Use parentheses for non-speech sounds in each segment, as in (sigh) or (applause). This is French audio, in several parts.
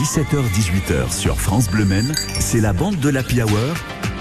17h-18h sur France Bleu Men, c'est la bande de l'Happy Hour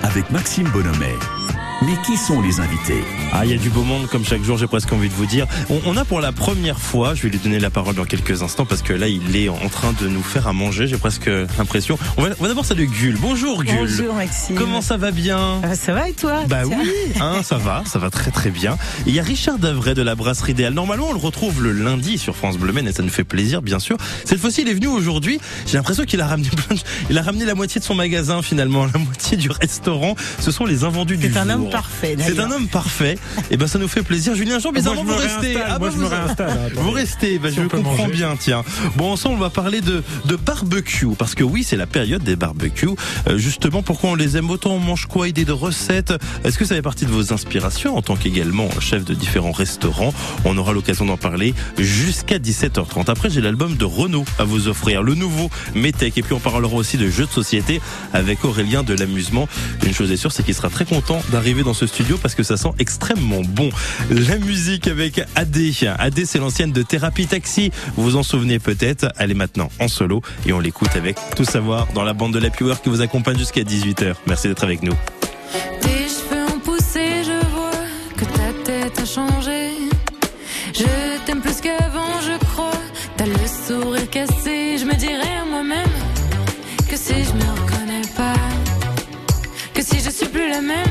avec Maxime Bonhomet. Mais qui sont les invités Ah, il y a du beau monde comme chaque jour, j'ai presque envie de vous dire. On, on, a pour la première fois, je vais lui donner la parole dans quelques instants parce que là, il est en train de nous faire à manger, j'ai presque l'impression. On va, on va d'abord saluer Gull. Bonjour Gull. Bonjour Maxime. Comment ça va bien ah, Ça va et toi Bah Tiens. oui, hein, ça va, ça va très très bien. Et il y a Richard Davray de la Brasserie Idéale. Normalement, on le retrouve le lundi sur France Bleu Men et ça nous fait plaisir, bien sûr. Cette fois-ci, il est venu aujourd'hui. J'ai l'impression qu'il a ramené plein de... Il a ramené la moitié de son magasin finalement, (laughs) la moitié du restaurant. Ce sont les invendus du jour. C'est un homme parfait. C'est un homme parfait. Et ben ça nous fait plaisir. Julien Jean, bizarrement vous restez. Ah, bah, moi, je me réinstalle. Vous restez. Si je comprends manger. bien. Tiens. Bon, ensemble, on va parler de de barbecue parce que oui, c'est la période des barbecues. Euh, justement, pourquoi on les aime autant? On mange quoi? Idées de recettes? Est-ce que ça fait partie de vos inspirations en tant qu'également chef de différents restaurants? On aura l'occasion d'en parler jusqu'à 17h30. Après, j'ai l'album de Renault à vous offrir, le nouveau Metec. Et puis, on parlera aussi de jeux de société avec Aurélien de l'amusement. Une chose est sûre, c'est qu'il sera très content d'arriver dans ce studio parce que ça sent extrêmement bon. La musique avec AD. AD, c'est l'ancienne de Thérapie Taxi. Vous vous en souvenez peut-être. Elle est maintenant en solo et on l'écoute avec Tout Savoir dans la bande de la Power qui vous accompagne jusqu'à 18h. Merci d'être avec nous. Tes cheveux ont poussé, je vois que ta tête a changé. Je t'aime plus qu'avant, je crois. T'as le sourire cassé. Je me dirais à moi-même que si je me reconnais pas, que si je suis plus la même,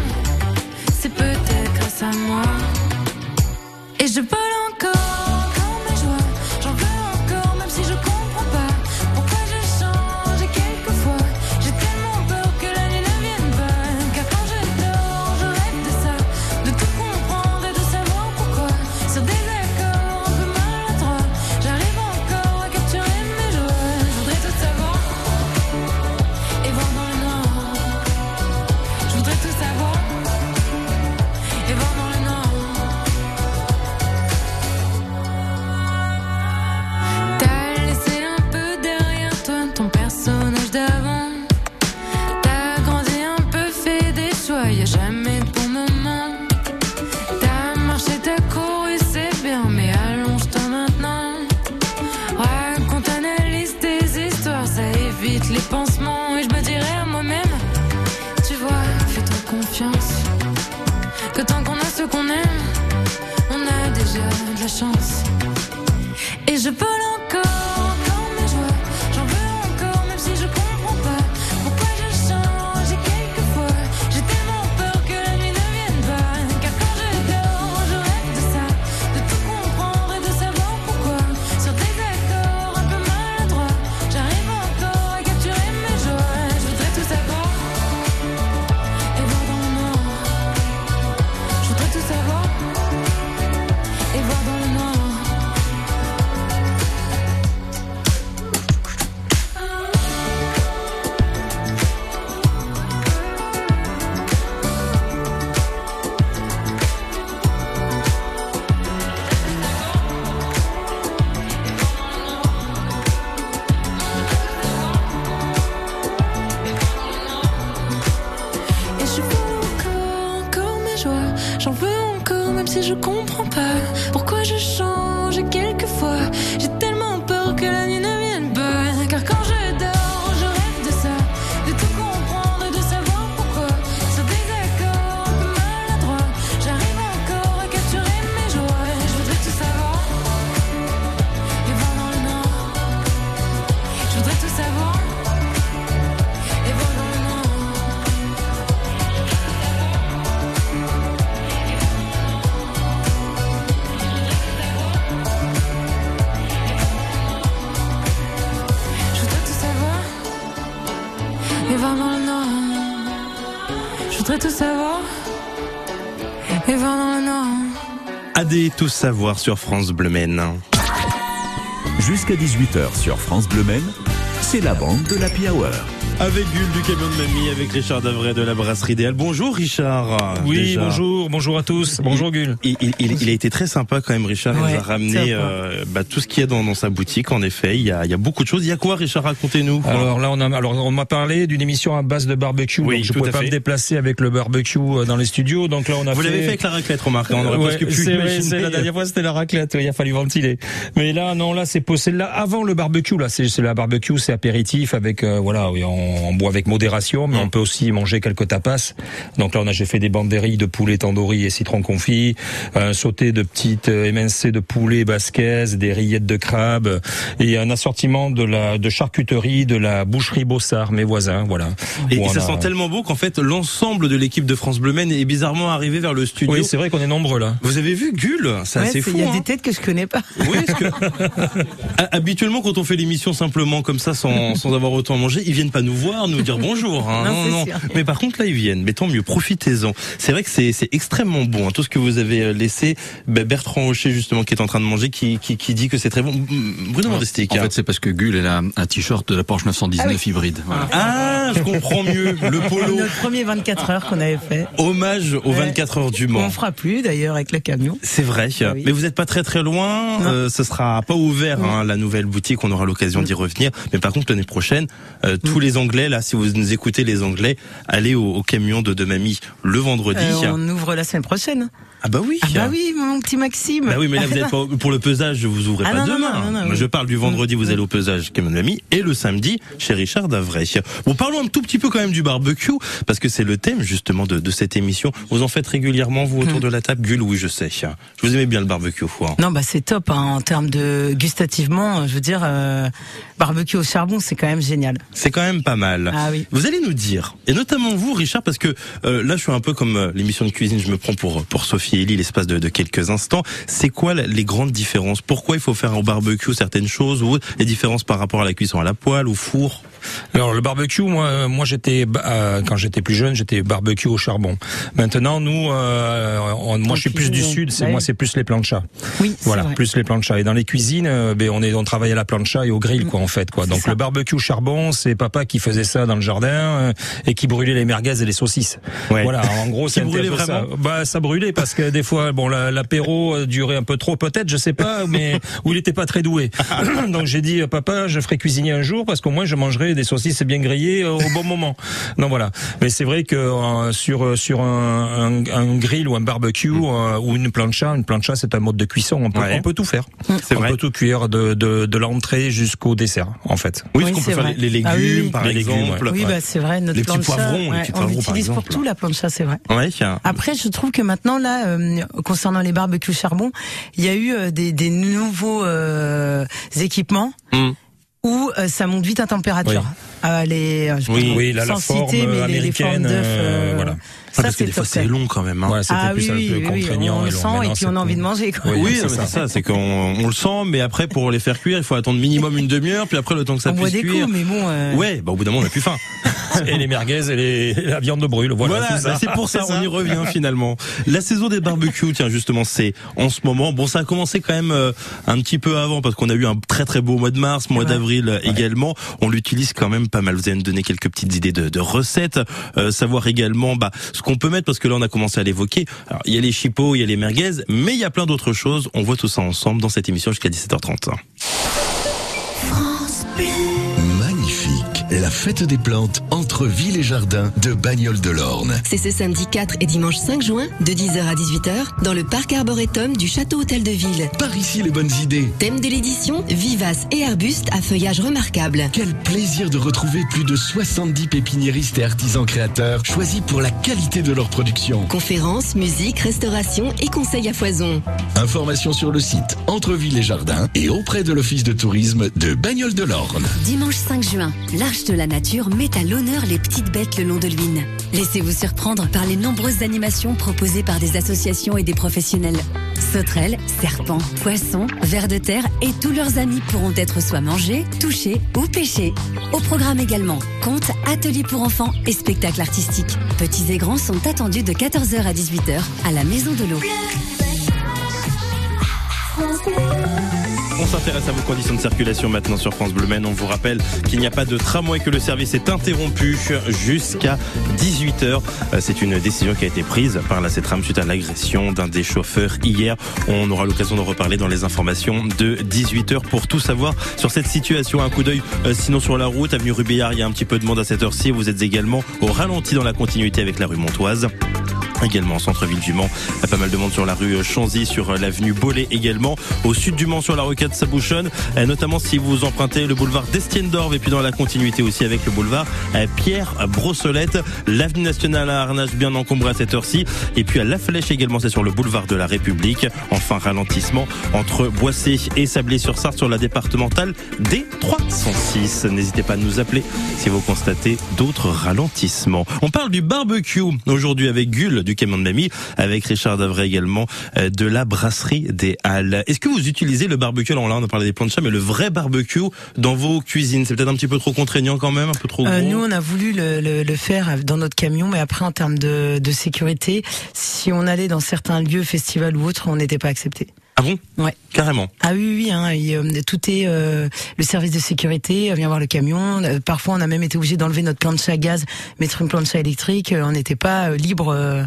tout savoir sur France Bleu Men. Jusqu'à 18h sur France Bleu Men, c'est la bande de l'Happy Hour. Avec Gull du camion de mamie, avec Richard Davray de la brasserie idéale. Bonjour Richard. Oui, Déjà. bonjour, bonjour à tous. Bonjour Gull. Il, il- il- il a été très sympa quand même, Richard. il nous a ramené euh, bah, tout ce qu'il y a dans, dans sa boutique. En effet, il y a, il y a beaucoup de choses. Il y a quoi, Richard? Racontez-nous. Alors là, on a, alors on m'a parlé d'une émission à base de barbecue. Oui, donc je pouvais pas fait. me déplacer avec le barbecue euh, dans les studios. Donc là, on a Vous fait. l'avez fait avec la raclette, remarque. hein, On aurait Ouais, presque pu imaginer. la dernière fois c'était la raclette, il a fallu ventiler. Mais là non, là c'est là avant le barbecue là, c'est la barbecue, c'est apéritif avec euh, voilà, oui, on, on boit avec modération, mais Mm. on peut aussi manger quelques tapas. Donc là on a j'ai fait des banderilles de poulet tandoori et citron confit, un sauté de petites euh, émincées de poulet basquaise, des rillettes de crabe et un assortiment de la de charcuterie de la boucherie Bossard, mes voisins, voilà. Et, ça a- sent tellement beau qu'en fait, l'ensemble de l'équipe de France Bleu Maine est bizarrement arrivé vers le studio. Oui, c'est vrai qu'on est nombreux là. Vous avez vu Gull C'est Ouais, assez c'est- fou. Il y a hein. des têtes que je connais pas. Oui, parce que (laughs) Ha- habituellement, quand on fait l'émission simplement comme ça, sans, sans avoir autant à manger, ils viennent pas nous voir, nous dire bonjour. hein. (laughs) Non, c'est sûr. Mais par contre, là, ils viennent. Mais tant mieux, profitez-en. C'est vrai que c'est c'est extrêmement bon. hein, tout ce que vous avez euh, laissé, Ben, Bertrand Hocher justement, qui est en train de manger, qui, qui, qui dit que c'est très bon. Mm, Bruno Mandestick. En fait, c'est parce que Gull elle a un t-shirt de la Porsche 919 hybride. Voilà. ah, je comprends mieux. Le polo. Notre premier 24 heures qu'on avait fait. Hommage aux Ouais. 24 heures du Mans. On fera plus d'ailleurs avec le camion. C'est vrai, Ah oui. mais vous n'êtes pas très très loin. Non. Euh, ce sera pas ouvert hein, la nouvelle boutique. On aura l'occasion d'y revenir. Mais par contre l'année prochaine, euh, tous les Anglais là, si vous nous écoutez les Anglais, allez au, camion de, de mamie le vendredi. Euh, on ouvre la semaine prochaine. Ah bah oui. Ah bah oui, mon petit Maxime. Bah oui, mais là vous êtes pas, pour le pesage, vous ouvrez Ah pas non, demain. non, non. Je parle du vendredi, vous allez au pesage camion de mamie, et le samedi chez Richard Davray. Bon, parlons un tout petit peu quand même du barbecue, parce que c'est le thème justement de, de cette émission. Vous en faites régulièrement vous autour de la table, Gull Oui, je sais. Je vous aimais bien le barbecue, quoi. Non, bah c'est top hein, en termes de gustativement. Je veux dire, euh, barbecue au charbon, c'est quand même génial. C'est quand même pas mal. Ah oui. Vous allez nous dire, et notamment vous, Richard, parce que euh, là, je suis un peu comme euh, l'émission de cuisine, je me prends pour pour Sophie Elie l'espace de, quelques instants. C'est quoi les grandes différences? Pourquoi il faut faire au barbecue certaines choses ou les différences par rapport à la cuisson à la poêle ou four? Alors le barbecue, moi, euh, moi j'étais euh, quand j'étais plus jeune, j'étais barbecue au charbon. Maintenant, nous, euh, on- moi, je suis plus du sud, c'est ouais. moi, c'est plus les planchas. Oui, Voilà, vrai. plus les planchas. Et dans les cuisines, euh, ben, on est, on travaille à la plancha et au grill, quoi, en fait, quoi. Donc ça. le barbecue au charbon, c'est papa qui faisait ça dans le jardin euh, et qui brûlait les merguez et les saucisses. Ouais. Voilà, en (laughs) gros, c'est ça. vraiment Bah, ça brûlait parce que des fois, bon, la- l'apéro euh, durait un peu trop, peut-être, je sais pas, mais où il était pas très doué. (laughs) Donc j'ai dit, papa, je ferai cuisiner un jour parce qu'au moins je mangerai des saucisses bien grillées au bon moment. (laughs) Donc voilà. Mais c'est vrai que euh, sur euh, sur un, un, un grill ou un barbecue euh, ou une plancha, une plancha c'est un mode de cuisson. On peut, Ouais. on peut tout faire. C'est on vrai. peut tout cuire de de, de l'entrée jusqu'au dessert, en fait. Oui, Oui, parce qu'on peut c'est faire vrai. les, les Ah légumes, oui. par Les légumes, exemple. Oui, bah c'est vrai. Notre Les petits plancha, les petits on poivrons, par l'utilise pour tout la plancha, c'est vrai. Ouais. Après, je trouve que maintenant, là, euh, concernant les barbecues charbon, il y a eu euh, des, des nouveaux euh, équipements Hmm. Où euh, ça monte vite à température. Euh, les, euh, je Oui. Oui, là, la forme les- formes voilà. Ah, Ça, parce que c'est des fois top, c'est ça. long quand même. hein. Ouais, c'était Ah plus oui, un peu oui, contraignant. on le sent et puis on a envie de manger. Quoi. Oui, Oui, c'est ça. c'est ça, c'est qu'on on le sent, mais après pour les faire cuire, il faut attendre minimum une demi-heure, puis après le temps que ça on puisse des cuire. coups, mais bon. euh, Ouais, bah au bout d'un moment on a plus faim. (laughs) et les merguez et, les, la viande de brûle. Voilà, bah, c'est pour ça, (laughs) on y revient finalement. La saison des barbecues, tiens justement, c'est en ce moment. Bon, ça a commencé quand même euh, un petit peu avant parce qu'on a eu un très très beau mois de mars, mois Ouais. d'avril euh, également. On l'utilise quand même pas mal. Vous allez nous donner quelques petites idées de, de recettes, euh, savoir également bah, ce qu'on peut mettre parce que là on a commencé à l'évoquer. Il y a les chipots, il y a les merguez, mais il y a plein d'autres choses. On voit tout ça ensemble dans cette émission jusqu'à 17h30. Magnifique. La fête des plantes entre ville et jardin de Bagnoles de l'Orne. C'est ce samedi 4 et dimanche 5 juin, de 10h à 18h, dans le parc arboretum du Château Hôtel de Ville. Par ici les bonnes idées. Thème de l'édition, vivaces et arbustes à feuillage remarquable. Quel plaisir de retrouver plus de 70 pépiniéristes et artisans créateurs choisis pour la qualité de leur production. Conférences, musique, restauration et conseils à foison. Information sur le site Entre Ville et Jardin et auprès de l'Office de tourisme de Bagnoles de l'Orne. Dimanche 5 juin, l'Arche de la Nature met à l'honneur les petites bêtes le long de l'Huine. Laissez-vous surprendre par les nombreuses animations proposées par des associations et des professionnels. Sauterelles, serpents, poissons, vers de terre et tous leurs amis pourront être soit mangés, touchés ou pêchés. Au programme également, contes, ateliers pour enfants et spectacles artistiques. Petits et grands sont attendus de 14h à 18h à la Maison de l'eau. On s'intéresse à vos conditions de circulation maintenant sur France Bleu Maine. On vous rappelle qu'il n'y a pas de tramway, que le service est interrompu jusqu'à 18h. Euh, C'est une décision qui a été prise par la CETRAM suite à l'agression d'un des chauffeurs hier. On aura l'occasion de reparler dans les informations de 18h pour tout savoir sur cette situation. Un coup d'œil euh, sinon sur la route, avenue Rubillard, il y a un petit peu de monde à cette heure-ci. Vous êtes également au ralenti dans la continuité avec la rue Montoise. Également en centre-ville du Mans, pas mal de monde sur la rue Chanzy, sur l'avenue Bollé également. Au sud du Mans, sur la roquette Sabouchonne, euh, notamment si vous empruntez le boulevard d'Estienne d'Orve et puis dans la continuité aussi avec le boulevard euh, Pierre Brossolette. L'avenue nationale à Arnage bien encombrée à cette heure-ci. Et puis à La Flèche également, c'est sur le boulevard de la République. Enfin, ralentissement entre Boissé et Sablé-sur-Sarthe sur la départementale D306. N'hésitez pas à nous appeler si vous constatez d'autres ralentissements. On parle du barbecue aujourd'hui avec Gull du camion de mamie, avec Richard Davray également euh, de la brasserie des Halles. Est-ce que vous utilisez le barbecue? Alors là, on a parlé des planchas, mais le vrai barbecue dans vos cuisines, c'est peut-être un petit peu trop contraignant quand même, un peu trop gros? Euh, nous, on a voulu le, le, le faire dans notre camion, mais après, en termes de, de sécurité, si on allait dans certains lieux, festivals ou autres, on n'était pas accepté. Ah bon Ouais. Carrément. Ah oui, oui, hein, et, euh, tout est euh, le service de sécurité euh, vient voir le camion. Euh, Parfois, on a même été obligé d'enlever notre plancha à gaz, mettre une plancha électrique. Euh, On n'était pas libre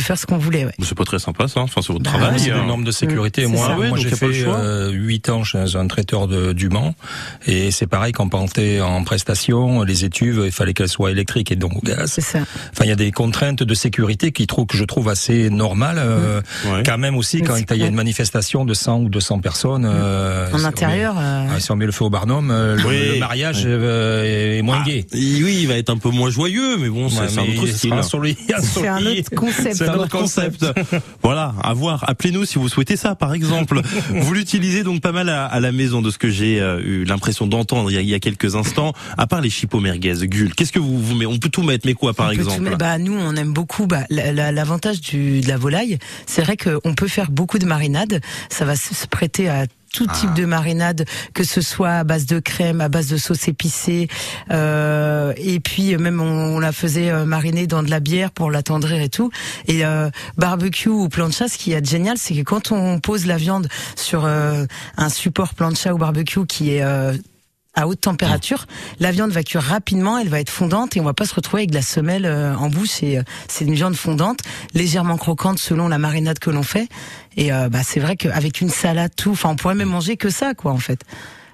de faire ce qu'on voulait. Ouais. C'est pas très sympa ça, enfin c'est votre Bah, travail. C'est hein. des normes de sécurité. Moi, j'ai fait euh, 8 ans chez un traiteur de, du Mans. Et c'est pareil quand on partait en prestation, les étuves, il fallait qu'elles soient électriques et donc au gaz. C'est ça. Enfin, il y a des contraintes de sécurité qui trouvent que je trouve assez normales. euh, Ouais. Quand même aussi, Mais quand il y a une manifestation de 100 ou 200 personnes. euh, En si on intérieur. met- euh, ah, si on met le feu au barnum, euh, le- Oui. le, mariage euh, est moins Ah, gai. oui, il va être un peu moins joyeux, mais bon, c'est Ouais, c'est un autre style. (laughs) C'est un autre concept. C'est C'est un autre concept. (laughs) voilà, à voir. Appelez-nous si vous souhaitez ça, par exemple. (laughs) vous l'utilisez donc pas mal à, à la maison, de ce que j'ai euh, eu l'impression d'entendre il y, a, il y a quelques instants. À part les chipots merguez, Gull, qu'est-ce que vous, vous mettez On peut tout mettre, mais quoi, par On exemple mettre. Bah nous, on aime beaucoup. Bah, la- la- l'avantage de la volaille, c'est vrai qu'on peut faire beaucoup de marinades. Ça va se se prêter à tout type de marinade, que ce soit à base de crème, à base de sauce épicée, euh, et puis même on, on la faisait euh, mariner dans de la bière pour l'attendrir et tout. Et euh, barbecue ou plancha, ce qui est génial, c'est que quand on pose la viande sur euh, un support plancha ou barbecue qui est euh, à haute température, la viande va cuire rapidement, elle va être fondante et on va pas se retrouver avec de la semelle euh, en bouche. Et, euh, c'est une viande fondante, légèrement croquante selon la marinade que l'on fait. Et euh, bah, c'est vrai qu'avec une salade, tout, enfin on pourrait même manger que ça, quoi, en fait.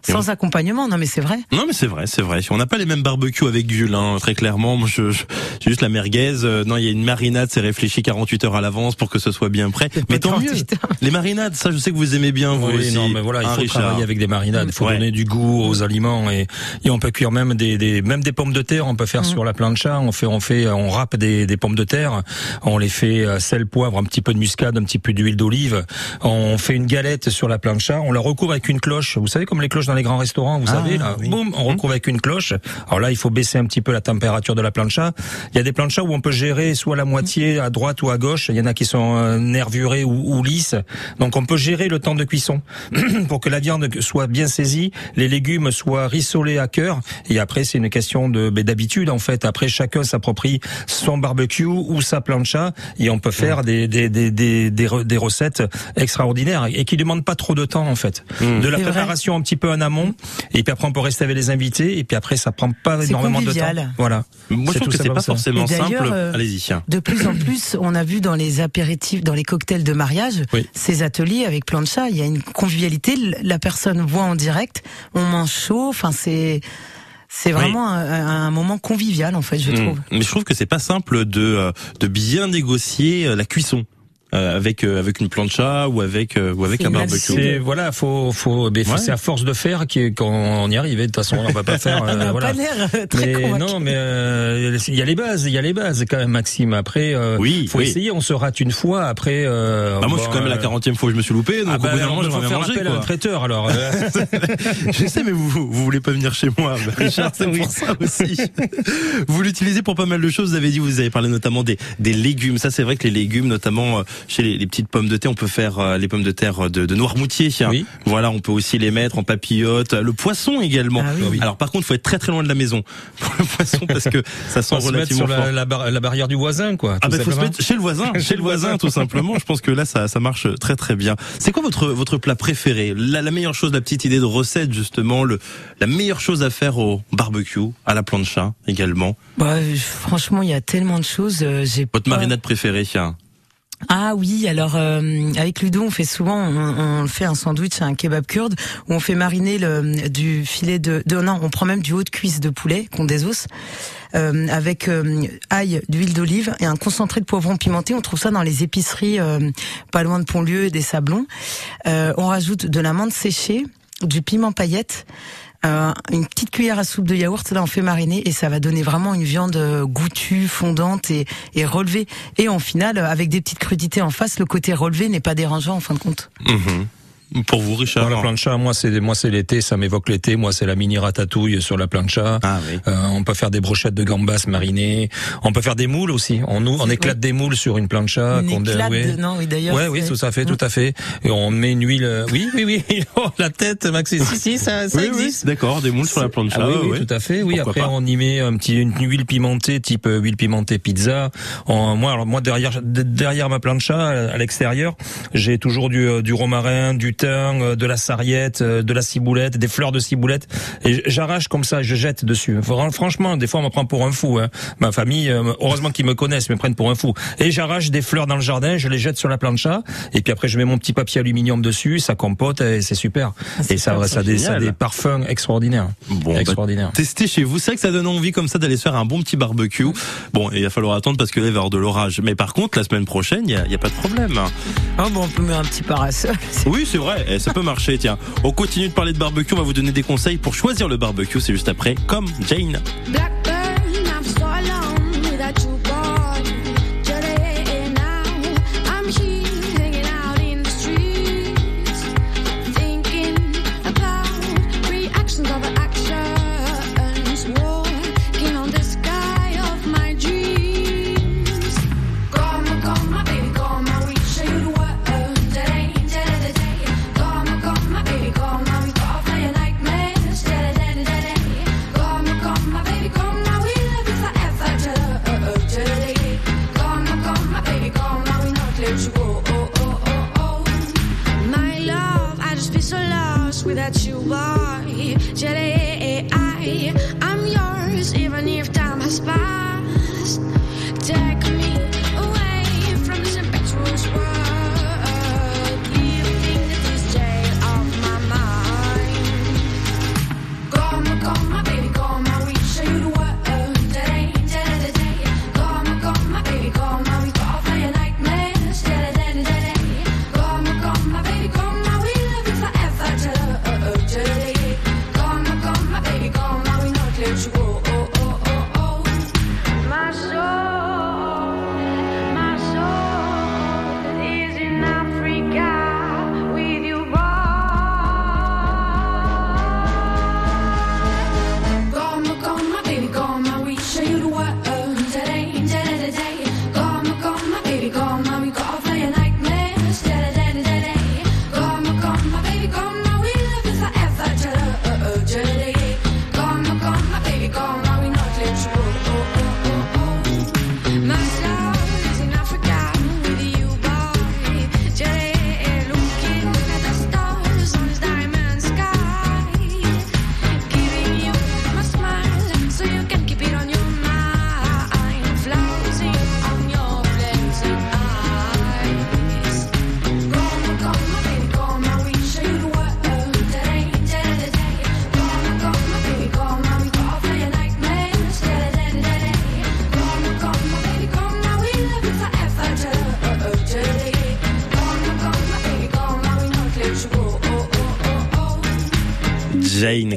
Sans accompagnement, non mais c'est vrai. Non mais c'est vrai, c'est vrai. On n'a pas les mêmes barbecues avec Gull, hein, très clairement. Moi, je, je- juste la merguez. Euh, non, il y a une marinade, c'est réfléchi 48 heures à l'avance pour que ce soit bien prêt. Mais tant mieux. 48 heures. Les marinades, ça, je sais que vous aimez bien vous Oui, aussi. non, mais voilà, il Hein, faut Richard travailler avec des marinades. Il faut Ouais. donner du goût aux aliments et, et on peut cuire même des, des même des pommes de terre. On peut faire sur la plancha. On fait on fait on râpe des, des pommes de terre. On les fait euh, sel, poivre, un petit peu de muscade, un petit peu d'huile d'olive. On fait une galette sur la plancha. On la recouvre avec une cloche. Vous savez comme les cloches dans les grands restaurants. Vous Ah, savez là, oui. boum, on recouvre avec une cloche. Alors là, il faut baisser un petit peu la température de la plancha. Il y a des planchas où on peut gérer soit la moitié à droite ou à gauche. Il y en a qui sont euh, nervurés ou, ou lisses. Donc on peut gérer le temps de cuisson (clears throat) pour que la viande soit bien saisie, les légumes soient rissolés à cœur. Et après, c'est une question de ben, d'habitude en fait. Après, chacun s'approprie son barbecue ou sa plancha et on peut faire des des des des, des, des recettes extraordinaires et qui demandent pas trop de temps en fait. De la vrai. préparation un petit peu en amont et puis après on peut rester avec les invités et puis après ça prend pas énormément de convivial. temps. Voilà. Moi, je C'est trouve que c'est pas ça. forcément simple. euh, Allez-y. De plus en plus, on a vu dans les apéritifs, dans les cocktails de mariage, Oui. ces ateliers avec plancha, il y a une convivialité. La personne voit en direct, on mange chaud. Enfin, c'est c'est Oui. vraiment un, un moment convivial en fait, je Mm. trouve. Mais je trouve que c'est pas simple de euh, de bien négocier euh, la cuisson avec euh, avec une plancha ou avec euh, ou avec C'est un barbecue. C'est voilà, faut faut ben, Ouais. c'est à force de faire qu'on y arrive. Et De toute façon, on va pas faire. Il (laughs) euh, n'a voilà. pas l'air euh, très Mais non, mais euh, il y a les bases, il y a les bases quand même, Maxime. Après, euh, Oui, faut oui. essayer. On se rate une fois. Après, euh, Bah moi, bon, je suis quand même la euh, 40e fois où je me suis loupé, donc Ah au bout bah, d'un moment, j'aimerais bien manger. appel à un traiteur. Alors, euh, (laughs) je sais, mais vous, vous voulez pas venir chez moi, bah, (laughs) Richard, c'est pour ça aussi. vous l'utilisez pour pas mal de choses. Vous avez dit, vous avez parlé notamment des, des légumes. Ça, c'est vrai que les légumes, notamment euh, chez les, les petites pommes de terre, on peut faire euh, les pommes de terre de, de Noirmoutier. Oui. Voilà, on peut aussi les mettre en papillote. Le poisson également. Ah oui. Alors par contre, faut être très très loin de la maison (laughs) pour le poisson parce que ça sent On se mettre relativement sur fort. la, la, bar- la barrière du voisin, quoi. Ah bah faut se mettre chez le voisin, (laughs) chez le voisin tout simplement. Je pense que là ça ça marche très très bien. C'est quoi votre votre plat préféré? La, la meilleure chose, la petite idée de recette justement, le la meilleure chose à faire au barbecue, à la plancha également? Bah, franchement, il y a tellement de choses. euh, J'ai Votre pas- marinade préférée hein Ah oui, alors euh, avec Ludo, on fait souvent, on, on fait un sandwich, un kebab kurde, où on fait mariner le, du filet de, de, non, on prend même du haut de cuisse de poulet qu'on désosse, euh, avec euh, ail, d'huile d'olive et un concentré de poivron pimenté. On trouve ça dans les épiceries, euh, pas loin de Pontlieu et des Sablons. Euh, on rajoute de la menthe séchée, du piment paillette. Euh, une petite cuillère à soupe de yaourt, là on fait mariner et ça va donner vraiment une viande euh, goûtue, fondante et, et relevée. Et en finale, avec des petites crudités en face, le côté relevé n'est pas dérangeant en fin de compte. Mhm. Pour vous, Richard Moi, la plancha, moi c'est moi c'est l'été, ça m'évoque l'été. Moi c'est la mini ratatouille sur la plancha. Ah oui. Euh, on peut faire des brochettes de gambas marinées. On peut faire des moules aussi. On nous on éclate des moules sur une plancha. Une qu'on- éclate ouais. de- non, oui d'ailleurs. Ouais, oui, tout à fait, tout à fait. Et on met une huile. euh, Oui, oui, oui. (laughs) Oh, la tête, Max. Si, si, ça, ça Oui, oui, existe. d'accord, des moules sur la plancha. Ah oui, tout à fait. Oui, Pourquoi après pas. on y met un petit une huile pimentée, type euh, huile pimentée pizza. Moi, alors moi derrière de- derrière ma plancha à l'extérieur, j'ai toujours du, euh, du romarin, du euh, de la sarriette, euh, de la ciboulette, des fleurs de ciboulette. Et j'arrache comme ça, je jette dessus. Fran- Franchement, des fois on me prend pour un fou. Hein. Ma famille, euh, heureusement qu'ils me connaissent, me prennent pour un fou. Et j'arrache des fleurs dans le jardin, je les jette sur la plancha. Et puis après je mets mon petit papier aluminium dessus, ça compote et c'est super. c'est et ça, ça, a des, ça a génial. des parfums extraordinaires. Bon, bah, extraordinaires. Testez chez vous, c'est vrai que ça donne envie comme ça d'aller se faire un bon petit barbecue. Bon, il va falloir attendre parce que là il va y avoir de l'orage. Mais par contre, la semaine prochaine, il y a, pas de problème. Oh bon, on peut mettre un petit parasol. Oui, c'est vrai, et ça peut marcher. Tiens, on continue de parler de barbecue, on va vous donner des conseils pour choisir le barbecue. C'est juste après, comme Jane.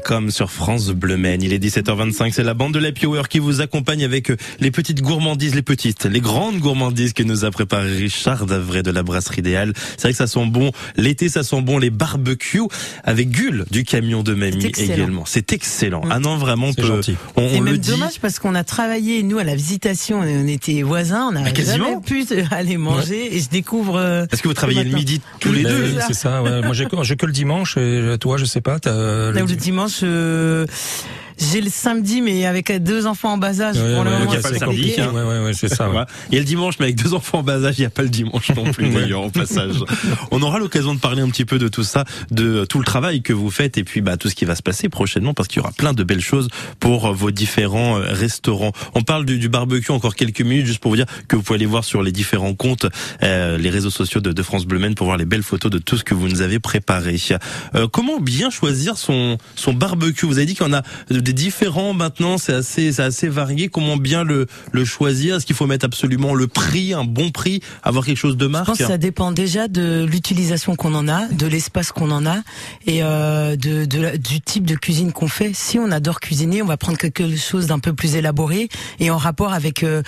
Comme sur France Bleu Maine. Il est 17h25, c'est la bande de la Hour qui vous accompagne avec euh, les petites gourmandises, les petites, les grandes gourmandises que nous a préparé Richard Davray de la brasserie idéale. C'est vrai que ça sent bon. L'été, ça sent bon les barbecues avec Gull du camion de Mamie également. C'est excellent. Mm. Ah non, vraiment, peut, gentil. on, on C'est le même dit. dommage parce qu'on a travaillé, nous, à la visitation, on était voisins, on n'a Ah, quasiment. jamais pu (laughs) aller manger et je découvre... euh, Est-ce que vous travaillez le midi tous les Ben deux oui, C'est ça. Ouais. Moi, j'ai que, le dimanche. Et toi, je sais pas. T'as Là le le di- dimanche, euh, j'ai le samedi, mais avec deux enfants en bas âge. Ouais, pour le ouais, moment, le c'est c'est samedi, compliqué. hein. Ouais, ouais, ouais, c'est ça. ouais. Il y a le dimanche, mais avec deux enfants en bas âge, il n'y a pas le dimanche non plus (laughs) d'ailleurs au passage. On aura l'occasion de parler un petit peu de tout ça, de tout le travail que vous faites et puis bah, tout ce qui va se passer prochainement parce qu'il y aura plein de belles choses pour euh, vos différents euh, restaurants. On parle du, du barbecue encore quelques minutes juste pour vous dire que vous pouvez aller voir sur les différents comptes, euh, les réseaux sociaux de, de France Bleu Maine pour voir les belles photos de tout ce que vous nous avez préparé. Euh, comment bien choisir son, son barbecue? Vous avez dit qu'il y en a des différents maintenant, c'est assez, c'est assez varié. Comment bien le, le choisir? Est-ce qu'il faut mettre absolument le prix, un bon prix, avoir quelque chose de Je marque? pense que ça dépend déjà de l'utilisation qu'on en a, de l'espace qu'on en a et euh, de, de du type de cuisine qu'on fait. Si on adore cuisiner, on va prendre quelque chose d'un peu plus élaboré et en rapport avec. euh,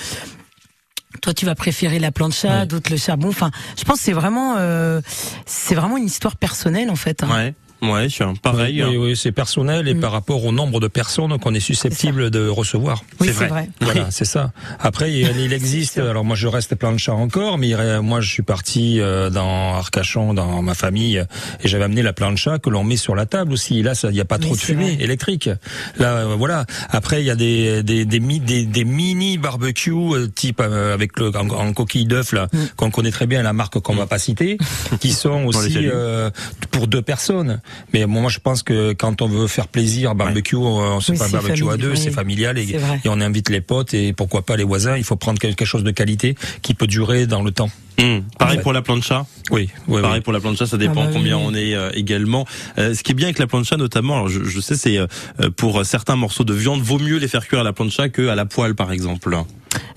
toi, tu vas préférer la plancha, Ouais. d'autres le charbon. Enfin, je pense que c'est vraiment, euh, c'est vraiment une histoire personnelle en fait. hein. Ouais, ouais, pareil. Oui, oui, c'est personnel et Mm. par rapport au nombre de personnes qu'on est susceptible de recevoir. Oui, c'est vrai. vrai. Voilà, c'est ça. Après, il, (laughs) il existe. Alors moi, je reste plancha encore, mais il- moi, je suis parti euh, dans Arcachon, dans ma famille, et j'avais amené la plancha que l'on met sur la table aussi. Là, il n'y a pas trop de fumée vrai. électrique. Là, euh, voilà. Après, il y a des des des, des, des mini barbecues euh, type euh, avec le en, en coquille d'œuf là, Mm. qu'on connaît très bien, la marque qu'on va pas citer, qui sont (laughs) aussi euh, pour deux personnes. Mais moi, je pense que quand on veut faire plaisir, barbecue, on c'est Oui, pas c'est barbecue à deux, oui. c'est familial et, on invite les potes et pourquoi pas les voisins. Il faut prendre quelque chose de qualité qui peut durer dans le temps. Hum, Pareil Ouais. pour la plancha? Oui, oui, Pareil oui. pour la plancha, ça dépend Ah bah combien oui. on est euh, également. Euh, ce qui est bien avec la plancha notamment, alors je, je sais c'est euh, pour certains morceaux de viande, vaut mieux les faire cuire à la plancha que à la poêle par exemple.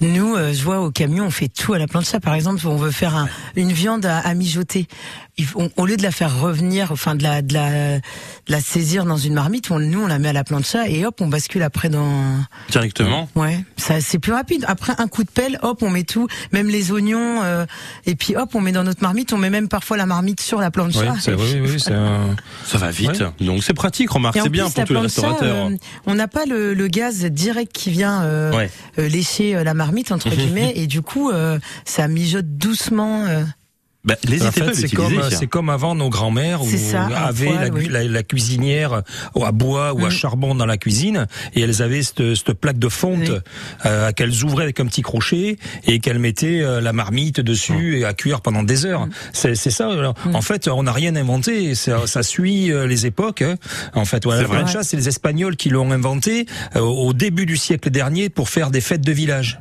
Nous, euh, je vois au camion, on fait tout à la plancha. Par exemple, on veut faire un- une viande à, à mijoter. On- au lieu de la faire revenir, enfin de la, de la, de la saisir dans une marmite, on, nous on la met à la plancha et hop, on bascule après dans. Directement? Ouais, ça c'est plus rapide. Après un coup de pelle, hop, on met tout, même les oignons, euh, et puis hop, on met dans notre marmite. On met même parfois la marmite sur la plancha. Oui, oui, oui, c'est un... (laughs) Ça va vite. Donc c'est pratique, remarque, c'est bien plus, pour la tous les restaurateurs. euh, on n'a pas le, le gaz direct qui vient euh, Ouais. euh, lécher euh, la marmite entre (laughs) guillemets, et du coup, euh, ça mijote doucement. Euh. Bah, En n'hésitez fait, pas c'est comme c'est comme avant nos grands-mères avaient la, oui. la, la cuisinière à bois ou à Mm. charbon dans la cuisine et elles avaient cette, cette plaque de fonte Oui. euh, qu'elles ouvraient avec un petit crochet et qu'elles mettaient euh, la marmite dessus et à cuire pendant des heures. Mm. C'est, ça. alors. En fait, on n'a rien inventé. Ça, ça suit euh, les époques. hein. En fait, ouais, la plancha, c'est les Espagnols qui l'ont inventé euh, au début du siècle dernier pour faire des fêtes de village.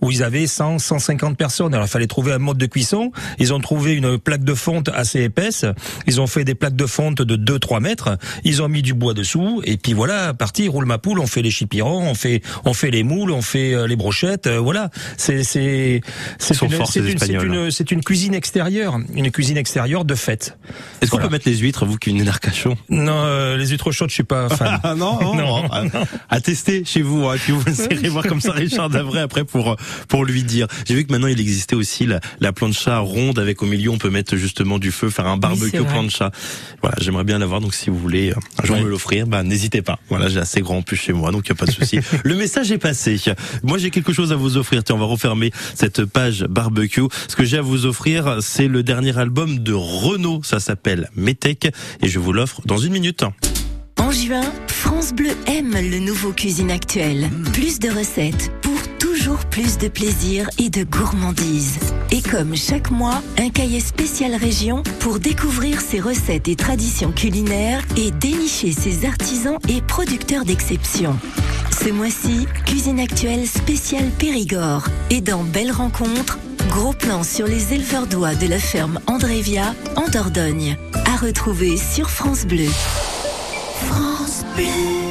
Où ils avaient 100, 150 personnes. Alors il fallait trouver un mode de cuisson. Ils ont trouvé une plaque de fonte assez épaisse. Ils ont fait des plaques de fonte de 2-3 mètres. Ils ont mis du bois dessous. Et puis voilà, parti, roule ma poule. On fait les chipirons, on fait, on fait les moules, on fait euh, les brochettes. euh, voilà. C'est, c'est, c'est une, c'est ces une, c'est une, c'est une cuisine extérieure. Une cuisine extérieure de fête. Est-ce qu'on peut mettre les huîtres, vous qui venez d'Arcachon? Non, euh, les huîtres chaudes, je suis pas fan. (laughs) Ah non, (laughs) Non. À, à tester chez vous, hein, puis vous (laughs) essayerez voir comme ça Richard Davray après pour pour lui dire. J'ai vu que maintenant il existait aussi la, la plancha ronde avec au milieu on peut mettre justement du feu, faire un barbecue vrai. plancha. Voilà, j'aimerais bien l'avoir donc si vous voulez euh, un jour Oui. me l'offrir, bah n'hésitez pas. Voilà, j'ai assez grand en plus chez moi donc il y a pas de souci. (laughs) Le message est passé. Moi j'ai quelque chose à vous offrir. Tiens, on va refermer cette page barbecue. Ce que j'ai à vous offrir, c'est le dernier album de Renault, ça s'appelle Metec et je vous l'offre dans une minute. En juin, France Bleu aime le nouveau Cuisine Actuel. Plus de recettes pour plus de plaisir et de gourmandise. Et comme chaque mois, un cahier spécial région pour découvrir ses recettes et traditions culinaires et dénicher ses artisans et producteurs d'exception. Ce mois-ci, Cuisine Actuelle spéciale Périgord. Et dans Belle Rencontre, gros plan sur les éleveurs d'oies de la ferme Andrévia en Dordogne. À retrouver sur France Bleu. France Bleu.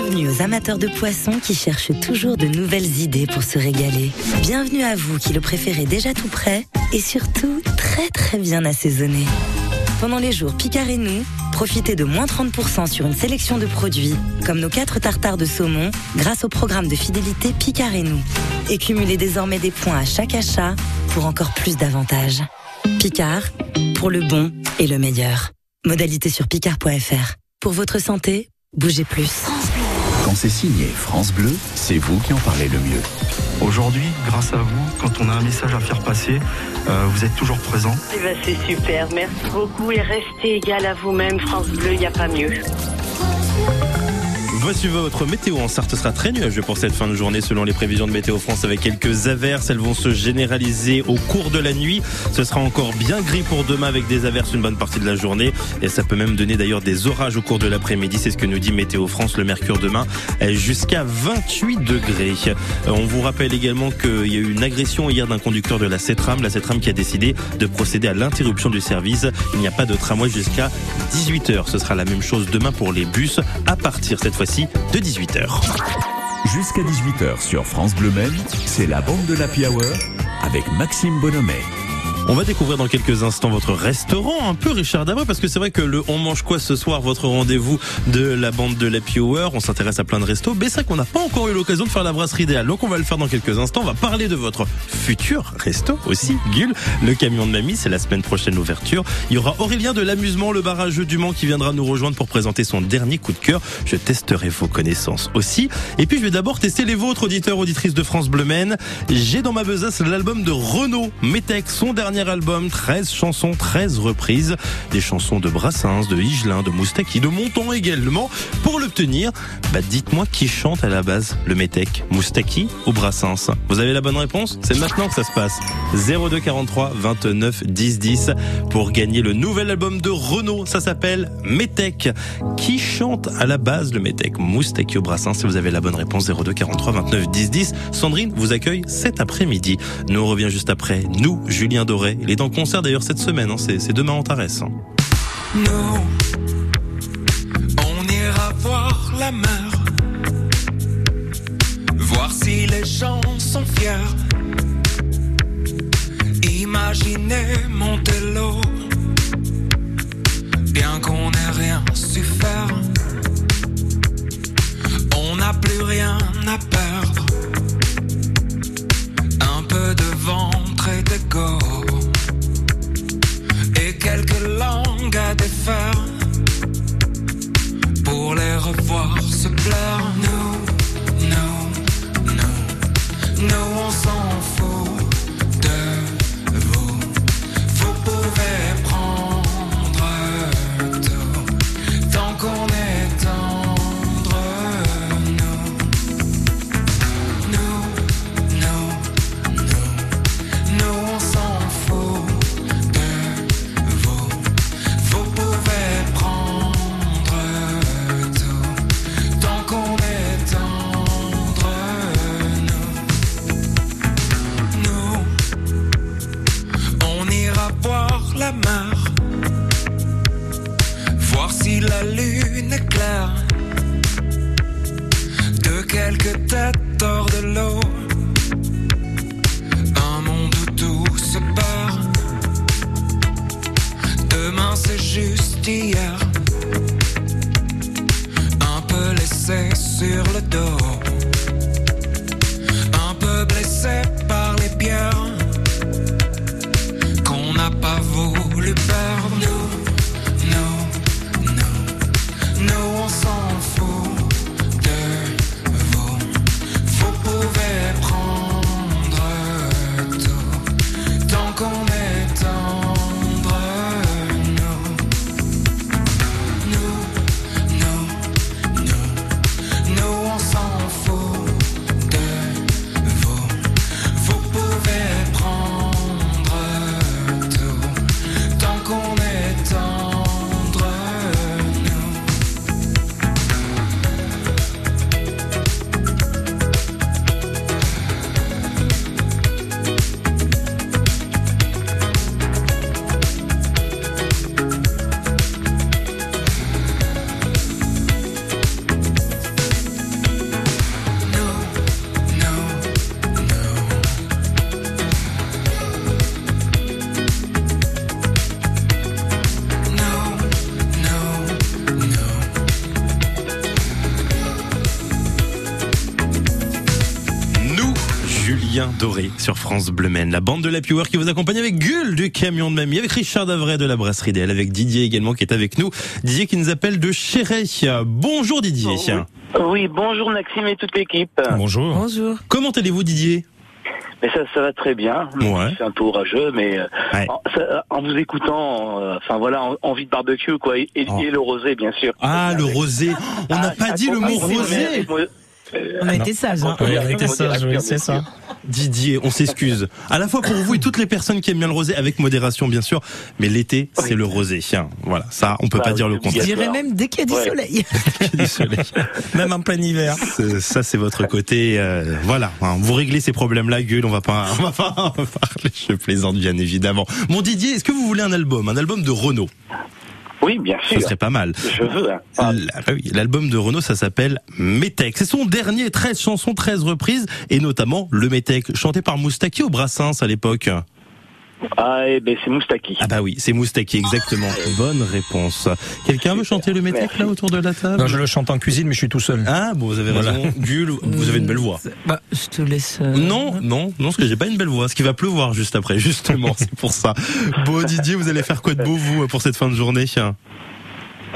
Bienvenue aux amateurs de poissons qui cherchent toujours de nouvelles idées pour se régaler. Bienvenue à vous qui le préférez déjà tout prêt et surtout très très bien assaisonné. Pendant les jours Picard et nous, profitez de moins 30% sur une sélection de produits, comme nos 4 tartares de saumon, grâce au programme de fidélité Picard et nous. Et cumulez désormais des points à chaque achat pour encore plus d'avantages. Picard, pour le bon et le meilleur. Modalité sur picard.fr. Pour votre santé, bougez plus. C'est signé France Bleu, c'est vous qui en parlez le mieux. Aujourd'hui, grâce à vous, quand on a un message à faire passer, euh, vous êtes toujours présent. Eh ben, c'est super, merci beaucoup et restez égal à vous-même, France Bleu, il n'y a pas mieux. Voici votre météo en Sarthe sera très nuageux pour cette fin de journée selon les prévisions de Météo France avec quelques averses. Elles vont se généraliser au cours de la nuit. Ce sera encore bien gris pour demain avec des averses une bonne partie de la journée. Et ça peut même donner d'ailleurs des orages au cours de l'après-midi. C'est ce que nous dit Météo France. Le mercure demain jusqu'à 28 degrés. Euh, On vous rappelle également qu'il y a eu une agression hier d'un conducteur de la CETRAM. La CETRAM qui a décidé de procéder à l'interruption du service. Il n'y a pas de tramway jusqu'à 18h. Ce sera la même chose demain pour les bus à partir cette fois-ci de 18h. Jusqu'à 18h sur France Bleu Maine, c'est la bande de l'Happy Hour avec Maxime Bonhomet. On va découvrir dans quelques instants votre restaurant, un peu Richard Dabré, parce que c'est vrai que le On mange quoi ce soir, votre rendez-vous de la bande de l'Happy Hour, on s'intéresse à plein de restos, mais c'est vrai qu'on n'a pas encore eu l'occasion de faire la brasserie idéale, donc on va le faire dans quelques instants, on va parler de votre futur resto aussi, Gull, le camion de mamie, c'est la semaine prochaine l'ouverture, il y aura Aurélien de l'amusement, le barrageux du Mans qui viendra nous rejoindre pour présenter son dernier coup de cœur, je testerai vos connaissances aussi, et puis je vais d'abord tester les vôtres, auditeurs, auditrices de France Bleu j'ai dans ma besace l'album de Renaud Métec, son dernier album, 13 chansons, 13 reprises, des chansons de Brassens, de Higelin, de Moustaki, de Monton également. Pour l'obtenir, bah dites-moi qui chante à la base le Métec, Moustaki ou Brassens? Vous avez la bonne réponse? C'est maintenant que ça se passe. 02 43 29 10 10 pour gagner le nouvel album de Renault. Ça s'appelle Métec. Qui chante à la base le Métec, Moustaki ou Brassens? Si vous avez la bonne réponse, 02 43 29 10 10. Sandrine vous accueille cet après-midi. Nous on juste après. Nous, Julien Doré. Il est en concert d'ailleurs cette semaine. Hein. C'est demain en Tarès. hein. Nous, on ira voir la mer, voir si les gens sont fiers. Imaginez Montello, sur France Bleu Maine. La bande de la Hour qui vous accompagne avec Gull du camion de mamie, avec Richard Davray de la brasserie d'elle, avec Didier également qui est avec nous. Didier qui nous appelle de Chéret. Bonjour Didier. Oui, bonjour Maxime et toute l'équipe. Bonjour. Bonjour. Comment allez-vous Didier? Mais ça, ça va très bien. Ouais. C'est un peu orageux, mais euh, Ouais. en, ça- en vous écoutant, euh, enfin voilà, en- envie de barbecue quoi, et, et- Oh. et le rosé bien sûr. Ah, le rosé. On n'a Ah, pas dit le mot rosé. Euh, On a été sages. Hein. Oui, on était sages, oui, c'est ça. Didier, on s'excuse. À la fois pour vous et toutes les personnes qui aiment bien le rosé, avec modération bien sûr, mais l'été, c'est le rosé. Tiens, Voilà, ça, on peut Bah pas oui, dire le c'est Je contraire. dirais même dès qu'il y a du Ouais. soleil. (laughs) du soleil. (laughs) Même en plein hiver. Ça, c'est votre côté. euh, voilà, hein, vous réglez ces problèmes-là, gueule. On va pas, on va pas (laughs) en parler. Je plaisante bien évidemment. Mon Didier, est-ce que vous voulez un album, un album de Renault Oui, bien sûr. serait pas mal. Je veux. hein. Ah, L'album de Renault, ça s'appelle Métèque. C'est son dernier, 13 chansons, 13 reprises, et notamment le Métèque, chanté par Moustaki au Brassens à l'époque. Ah, eh ben c'est Moustaki. Ah bah oui, c'est Moustaki, exactement. Bonne réponse. Quelqu'un veut chanter le Métèque là autour de la table? Non, je le chante en cuisine, mais je suis tout seul. Ah bon, vous avez Voilà. raison. (laughs) Gull, vous avez une belle voix. Bah, je te laisse. euh, Non, non, non, parce que j'ai pas une belle voix. Ce qui va pleuvoir juste après, justement, (laughs) c'est pour ça. Bon, Didier, vous allez faire quoi de beau, vous, pour cette fin de journée?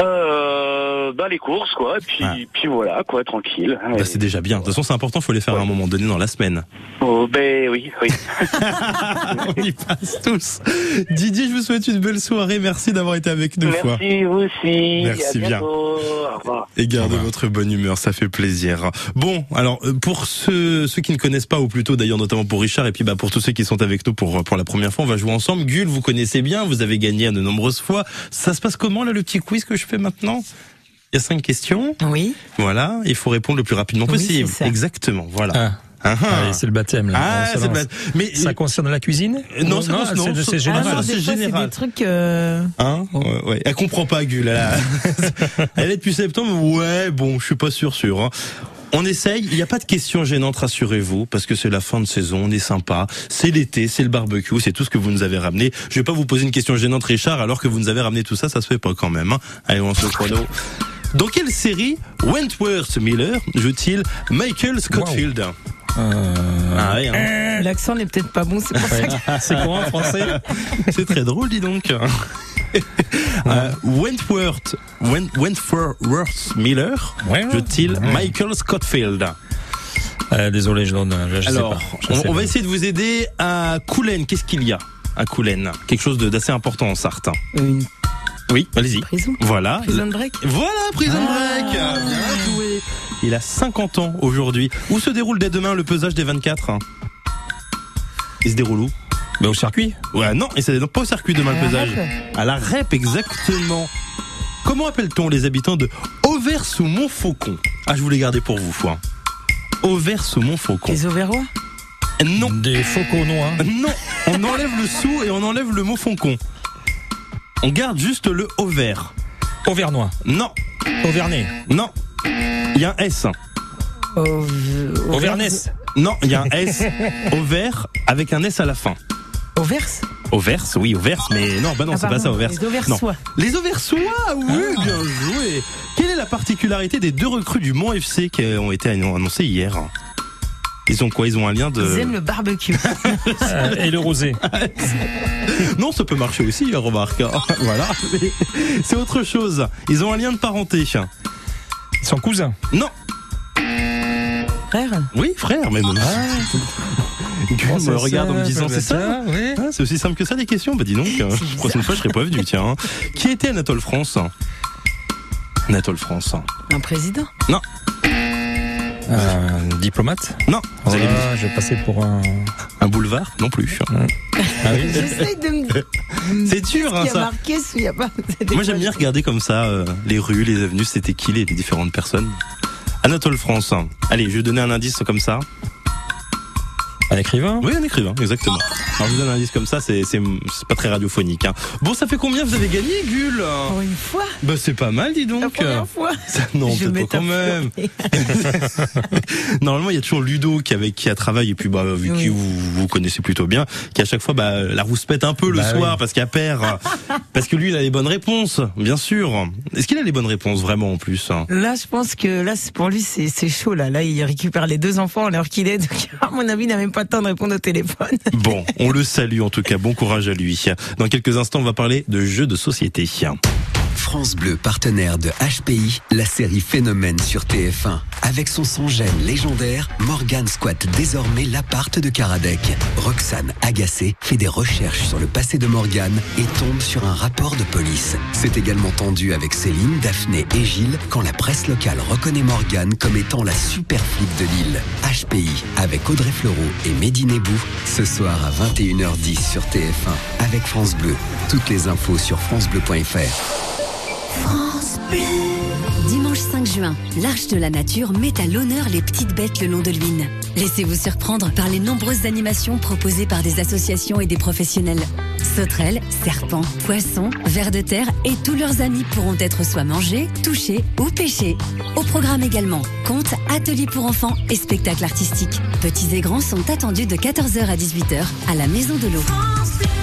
Euh, bah les courses quoi, et puis Ah. puis voilà quoi, tranquille. bah, C'est déjà bien. De toute façon, c'est important, faut les faire à un moment donné dans la semaine. Oh, ben oui, oui. (laughs) On y passe tous. Didier, je vous souhaite une belle soirée. Merci d'avoir été avec nous. fois. Merci vous aussi. Merci à bien. bientôt. Au revoir. Et gardez votre bonne humeur, ça fait plaisir. Bon, alors euh, pour ceux, ceux qui ne connaissent pas, ou plutôt d'ailleurs notamment pour Richard, et puis bah pour tous ceux qui sont avec nous pour pour la première fois, on va jouer ensemble. Gull, vous connaissez bien, vous avez gagné de nombreuses fois. Ça se passe comment là le petit quiz que je fais maintenant? Il y a cinq questions. Oui. Voilà, il faut répondre le plus rapidement Oui, possible. ça. Exactement, voilà. Ah. Ah, ah. Allez, c'est le baptême là. Ah, le baptême. Mais- ça concerne la cuisine Euh, non, ça concerne- non, c'est de- ça- c'est Ah, général. non, c'est fois, c'est général. des trucs. euh, Hein ouais, ouais. Elle comprend pas, Gull. Elle, a- (laughs) elle est depuis septembre. Ouais, bon, je suis pas sûr, sûr. hein. On essaye. Il n'y a pas de questions gênantes, rassurez-vous, parce que c'est la fin de saison. On est sympa. C'est l'été, c'est le barbecue, c'est tout ce que vous nous avez ramené. Je vais pas vous poser une question gênante, Richard, alors que vous nous avez ramené tout ça. Ça se fait pas quand même. hein. Allez, on se chrono. Dans quelle série Wentworth Miller joue-t-il Michael Scottfield Ah ouais, hein. L'accent n'est peut-être pas bon, c'est pour ça que. C'est quoi en français (laughs) C'est très drôle, dis donc. Euh, Wentworth, Wen- Wentworth Miller, Ouais. joue-t-il Michael Scottfield Euh, Désolé, je donne. Je sais Alors, pas. Je on, sais on va essayer de vous aider à Coulennes. Qu'est-ce qu'il y a à Coulennes Quelque chose d'assez important en Sarthe. Une Oui, allez-y. prison. Voilà. Prison break. Voilà, Prison Ah. Break Bien joué Il a 50 ans aujourd'hui. Où se déroule dès demain le pesage des 24 Il se déroule où Mais au circuit Ouais, non, et c'est donc pas au circuit demain À le la pesage. REP. À la REP, exactement. Comment appelle-t-on les habitants de Auvers sous Montfaucon Ah, je voulais garder pour vous, foi. Auvers sous Montfaucon. Les Auverrois? Non, Des faucons noirs. non, on enlève le sous et on enlève le mot faucon. On garde juste le Auvers. Auvernois. Non, Auvernais. non. Il y a un S. (laughs) Au- Auvernès. Non, il y a un S. Auvers avec un S à la fin. Auvers. Auvers, oui, Auvers, mais non, bah non, Ah, c'est pas ça, Auvers. les Auversois. Non. Les Auversois, oui, bien joué. Quelle est la particularité des deux recrues du Mont FC qui ont été annoncées hier? Ils ont quoi? Ils ont un lien de. Ils aiment le barbecue. (laughs) Euh, et le rosé. (laughs) Non, ça peut marcher aussi, hein, remarque. hein. (laughs) voilà. Mais C'est autre chose. Ils ont un lien de parenté. Ils sont cousins. Non. Frère. Oui, frère, même. Gull Bon, me c'est regarde en me disant c'est ça? oui. Ah, c'est aussi simple que ça les questions? Bah dis donc, euh, la prochaine fois je serai pas venu. Tiens. hein. Qui était Anatole France? Anatole France. Un président? Non, Un diplomate non. Vous allez. Ah, je vais passer pour un. Un boulevard Non plus. (laughs) Ah oui. De me dire. (laughs) C'est dur, hein, Il y a ça. marqué, il y a pas. c'était Moi j'aime bien regarder comme ça euh, les rues, les avenues, c'était qui les, les différentes personnes. Anatole France. Allez, je vais donner un indice comme ça. Un écrivain? Oui, un écrivain, exactement. Alors je vous donne un indice comme ça, c'est c'est c'est pas très radiophonique. Hein. Bon, ça fait combien vous avez gagné, Gull Pour une fois. Bah c'est pas mal, dis La donc. première fois. (laughs) Ça- non, peut-être pas quand même. (laughs) Normalement, il y a toujours Ludo qui avec qui a travaillé et puis bah vu Oui. qui vous, vous connaissez plutôt bien, qui à chaque fois bah la rouspète un peu le Bah soir oui. parce qu'il perd (laughs) parce que lui il a les bonnes réponses, bien sûr. Est-ce qu'il a les bonnes réponses vraiment en plus? Là, je pense que là, c'est- pour lui, c'est c'est chaud. Là, là, il récupère les deux enfants à l'heure qu'il est. Donc, à mon avis, il n'a même pas pas de répondre au téléphone. (laughs) Bon, on le salue en tout cas. Bon courage à lui. Dans quelques instants, on va parler de jeux de société. France Bleu, partenaire de HPI, la série Phénomène sur TF1. Avec son son gêne légendaire, Morgan squatte désormais l'appart de Karadec. Roxane, agacée, fait des recherches sur le passé de Morgan et tombe sur un rapport de police. C'est également tendu avec Céline, Daphné et Gilles quand la presse locale reconnaît Morgan comme étant la super de l'île. HPI avec Audrey Fleurot et Mehdi Nebou, ce soir à 21h10 sur TF1 avec France Bleu. Toutes les infos sur francebleu.fr. France Bleu. Dimanche 5 juin, l'Arche de la Nature met à l'honneur les petites bêtes le long de l'Huine. Laissez-vous surprendre par les nombreuses animations proposées par des associations et des professionnels. Sauterelles, serpents, poissons, vers de terre et tous leurs amis pourront être soit mangés, touchés ou pêchés. Au programme également, contes, ateliers pour enfants et spectacles artistiques. Petits et grands sont attendus de 14h à 18h à la Maison de l'eau.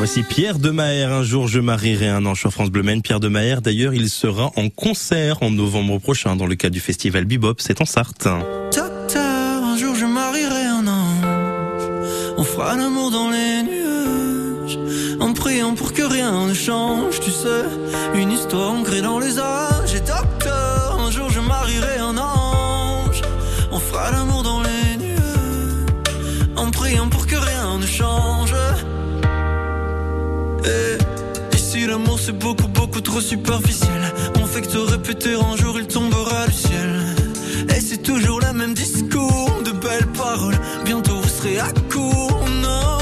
Voici Pierre de Maher. Un jour, je marierai un ange sur France Bleu Maine. Pierre de Maher, d'ailleurs, il sera en concert en novembre prochain dans le cadre du festival Bebop. C'est en Sarthe. Docteur, un jour je marierai un ange. On fera l'amour dans les nuages. En priant pour que rien ne change, tu sais. Une histoire ancrée dans les âges. Et docteur, un jour je marierai un ange. On fera l'amour dans les nuages. En priant pour l'amour c'est beaucoup beaucoup trop superficiel. On fait que te répéter un jour il tombera du ciel. Et c'est toujours le même discours De belles paroles. Bientôt vous serez à court. Non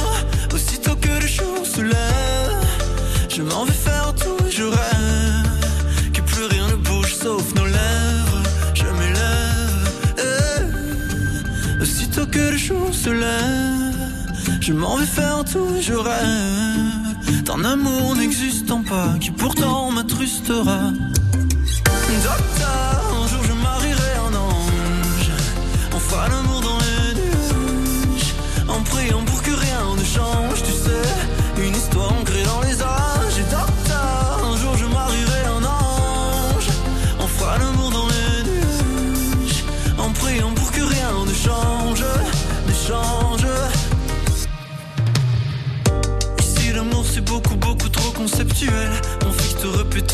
Aussitôt que le jour se lève Je m'en vais faire tout je rêve Que plus rien ne bouge sauf nos lèvres Je m'élève. Eh. Aussitôt que le jour se lève Je m'en vais faire tout je rêve d'un amour n'existant pas qui pourtant m'attrustera.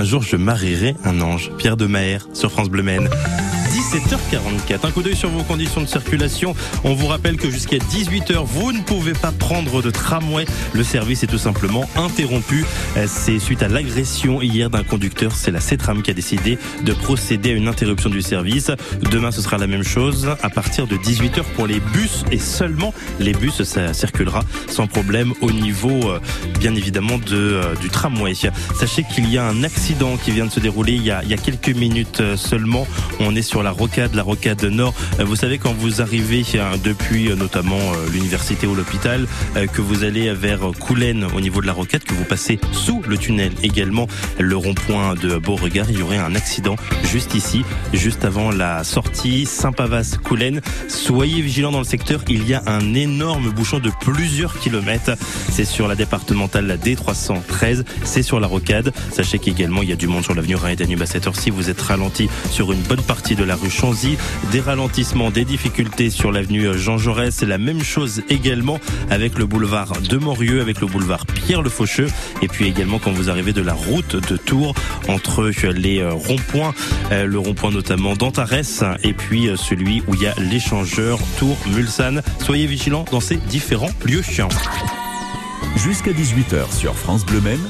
Un jour, je marierai un ange. Pierre de Maher sur France Bleu Maine. 17h44. Un coup d'œil sur vos conditions de circulation. On vous rappelle que jusqu'à 18h, vous ne pouvez pas prendre de tramway. Le service est tout simplement interrompu. Euh, C'est suite à l'agression hier d'un conducteur. C'est la CETRAM qui a décidé de procéder à une interruption du service. Demain, ce sera la même chose. À partir de 18h pour les bus et seulement les bus, ça circulera sans problème au niveau, euh, bien évidemment, de, euh, du tramway. Sachez qu'il y a un accident qui vient de se dérouler il y a, il y a quelques minutes seulement. On est sur la rocade, la rocade nord. Euh, Vous savez, quand vous arrivez euh, depuis euh, notamment euh, l'université ou l'hôpital, que vous allez vers Coulennes au niveau de la rocade, que vous passez sous le tunnel également, le rond-point de Beauregard, il y aurait un accident juste ici, juste avant la sortie Saint-Pavas-Coulennes. Soyez vigilants dans le secteur, il y a un énorme bouchon de plusieurs kilomètres. C'est sur la départementale la D313, c'est sur la rocade. Sachez qu'également il y a du monde sur l'avenue Rhin et Danube à cette heure-ci. Vous êtes ralenti sur une bonne partie de la rue Chanzy, des ralentissements, des difficultés sur l'avenue Jean Jaurès. La même chose également avec le boulevard de Morieux, avec le boulevard Pierre Le Faucheux, et puis également quand vous arrivez de la route de Tours entre les euh, ronds-points, euh, le rond-point notamment d'Antares, et puis euh, celui où il y a l'échangeur Tours Mulsanne. Soyez vigilants dans ces différents lieux. Jusqu'à 18h sur France Bleu Maine,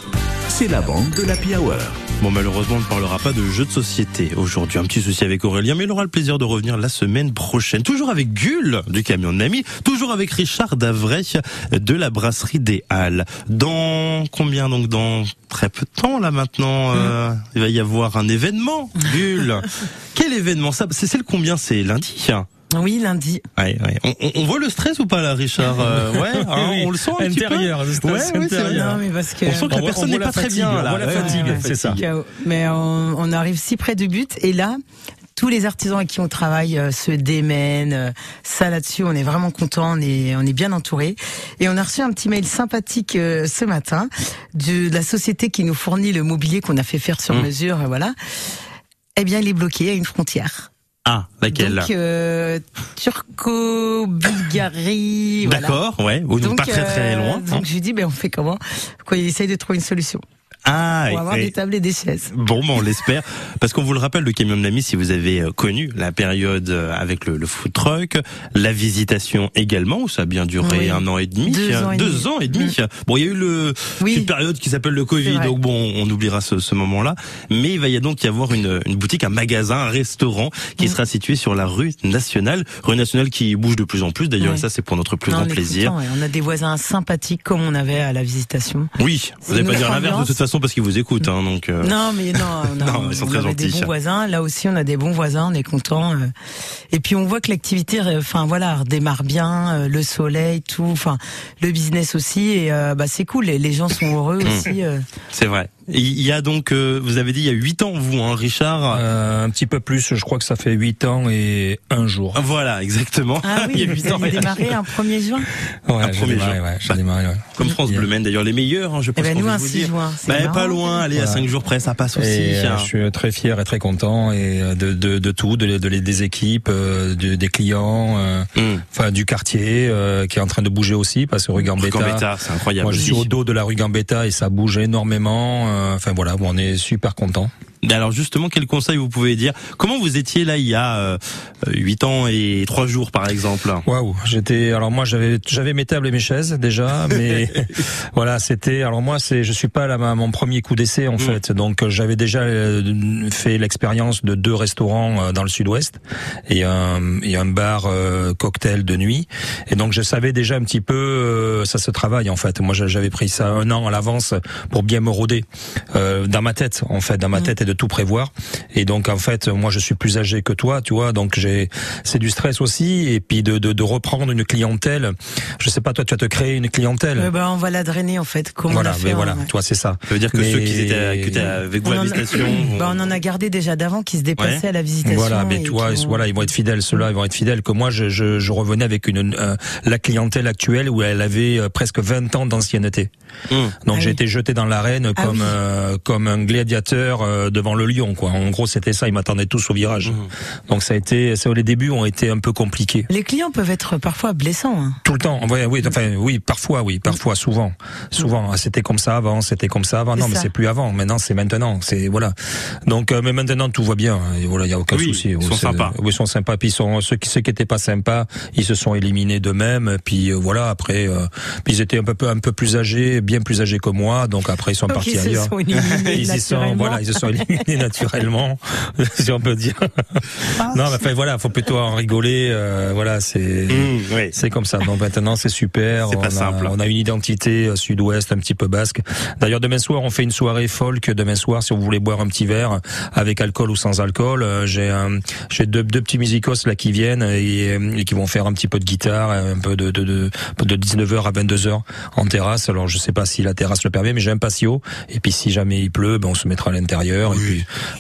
c'est la bande de l'Happy Hour. Bon, malheureusement, on ne parlera pas de jeux de société aujourd'hui. Un petit souci avec Aurélien, mais il aura le plaisir de revenir la semaine prochaine. Toujours avec Gull du camion de Nami, toujours avec Richard Davray de la brasserie des Halles. Dans combien donc dans très peu de temps là maintenant, euh, il va y avoir un événement. Gull, (laughs) quel événement? Ça C'est le combien? C'est lundi. Oui, lundi. Ouais, ouais. On, on, on, voit le stress ou pas là, Richard euh, (laughs) Ouais, hein, oui. on le sent un intérieur, petit peu. Ouais, ouais, intérieur. Non, mais parce que on sent que la on personne n'est pas très bien. On là. la fatigue, Ouais, c'est ça. Mais on, on, arrive si près du but et là. Tous les artisans avec qui on travaille euh, se démènent. Euh, ça là-dessus, on est vraiment content, on est, on est bien entouré. Et on a reçu un petit mail sympathique euh, ce matin de la société qui nous fournit le mobilier qu'on a fait faire sur Mmh. mesure. Voilà. Eh bien, il est bloqué à une frontière. Ah, laquelle Donc, euh, Turco-Bulgarie. voilà. D'accord, ouais, ou Donc, pas très très euh, loin. Donc je lui dis, ben on fait comment? Quoi, il essaye de trouver une solution. Ah, pour avoir et- des tables et des chaises. Bon, ben, on l'espère. Parce qu'on vous le rappelle, le camion de l'ami, si vous avez euh, connu la période euh, avec le, le food truck, la visitation également, où ça a bien duré Oui. un an et demi. Deux hein, ans et Deux demi. ans et demi. Bon, il y a eu le, une période qui s'appelle le Covid, donc bon, on oubliera ce, ce moment-là. Mais il va y a donc y avoir une, une boutique, un magasin, un restaurant qui Mm. sera situé sur la rue nationale. Rue nationale qui bouge de plus en plus, d'ailleurs, et ça, c'est pour notre plus Non, grand on plaisir. content, ouais. On a des voisins sympathiques comme on avait à la visitation. Oui, vous n'allez pas dire l'inverse de ambiance. toute façon parce qu'ils vous écoutent, hein, donc. euh, Non, mais non, (laughs) on a, Non, ils sont on très avait des bons voisins. Là aussi, on a des bons voisins, on est content. Et puis on voit que l'activité, euh, enfin voilà, redémarre bien, euh, le soleil, tout, enfin le business aussi. Et euh, bah c'est cool. Et les gens sont heureux Mm. aussi. euh. C'est vrai. Il y a donc, euh, vous avez dit, il y a 8 ans, vous, hein, Richard Euh, un petit peu plus, je crois que ça fait 8 ans et un jour. Voilà, exactement. Ah oui, (laughs) il y a vous 8 ans. avez démarré un 1er juin. Ouais, Un j'ai premier démarré, jour. ouais, Bah, démarré, ouais. Comme France Bleu Maine, d'ailleurs, les meilleurs, hein, je pense ben, qu'on nous, un vous 6 dire. juin, Bah, marrant. pas loin, allez, à Voilà. 5 jours près, ça passe aussi. Et, euh, hein. je suis très fier et très content et euh, de, de, de tout, de, de des équipes, euh, de- des clients, euh, Mm. enfin du quartier euh, qui est en train de bouger aussi parce que rue Gambetta. Gambetta, c'est incroyable Moi, je suis au dos de la rue Gambetta et ça bouge énormément. Enfin voilà, on est super content. Alors justement, quel conseil vous pouvez dire? Comment vous étiez là il y a euh, 8 ans et 3 jours, par exemple? Waouh, j'étais alors moi j'avais j'avais mes tables et mes chaises déjà, (laughs) mais voilà c'était alors moi c'est je suis pas là à mon premier coup d'essai en fait, donc euh, j'avais déjà euh, fait l'expérience de deux restaurants dans le Sud-Ouest et un et un bar euh, cocktail de nuit, et donc je savais déjà un petit peu euh, ça se travaille en fait. Moi j'avais pris ça un an à l'avance pour bien me rôder euh, dans ma tête en fait, dans ma tête et de tout prévoir. Et donc en fait moi je suis plus âgé que toi, tu vois, donc j'ai c'est du stress aussi et puis de, de, de reprendre une clientèle. Je sais pas, toi, tu vas te créer une clientèle. Euh, bah, on va la drainer en fait. Comme voilà, on a fait, mais hein, voilà, ouais. toi, c'est ça. Ça veut dire que Mais- ceux qui étaient, qui étaient avec vous On à la en a- visitation. (laughs) Bah, on en a gardé déjà d'avant qui se déplaçaient Ouais. à la visitation. Voilà, mais toi, ont- voilà, ils vont être fidèles. Ceux-là, ils vont être fidèles. Que moi, je, je, je revenais avec une euh, la clientèle actuelle où elle avait euh, presque 20 ans d'ancienneté. Hum. Donc Ah j'ai oui. été jeté dans l'arène Ah comme oui. euh, comme un gladiateur euh, devant le lion, quoi. En gros, c'était ça. Ils m'attendaient tous au virage. Hum. Donc ça a été, ça, les débuts ont été un peu compliqués. Les clients peuvent être parfois blessants. hein. Tout le temps. Ouais, oui, enfin, oui, parfois, oui, parfois, souvent, souvent. Ah, C'était comme ça avant, c'était comme ça avant. Non, mais c'est plus avant. Maintenant, c'est maintenant. C'est voilà. Donc, euh, mais maintenant, tout va bien. Et voilà, il y a aucun Oui, souci. ils sont C'est- sympas. Oui, ils sont sympas. Puis ils sont ceux qui ceux qui étaient pas sympas, ils se sont éliminés d'eux-mêmes. Puis euh, voilà. Après, euh, puis ils étaient un peu un peu plus âgés, bien plus âgés que moi. Donc après, ils sont Donc, partis ils se ailleurs. sont éliminés (laughs) ils y sont, voilà, ils se sont éliminés (laughs) naturellement, (laughs) si on peut dire. non, mais enfin voilà, faut plutôt en rigoler. euh, voilà, c'est. Oui. C'est comme ça. Donc maintenant, c'est super. C'est on, pas a, simple. on a une identité euh, sud-ouest, un petit peu basque. D'ailleurs, demain soir, on fait une soirée folk. Demain soir, si vous voulez boire un petit verre avec alcool ou sans alcool, euh, j'ai un- j'ai deux, deux petits musicos là qui viennent et, et qui vont faire un petit peu de guitare, un peu de de, de, de 19h à 22h en terrasse. Alors, je sais pas si la terrasse le permet, mais j'ai un patio. Et puis, si jamais il pleut, ben, on se mettra à l'intérieur.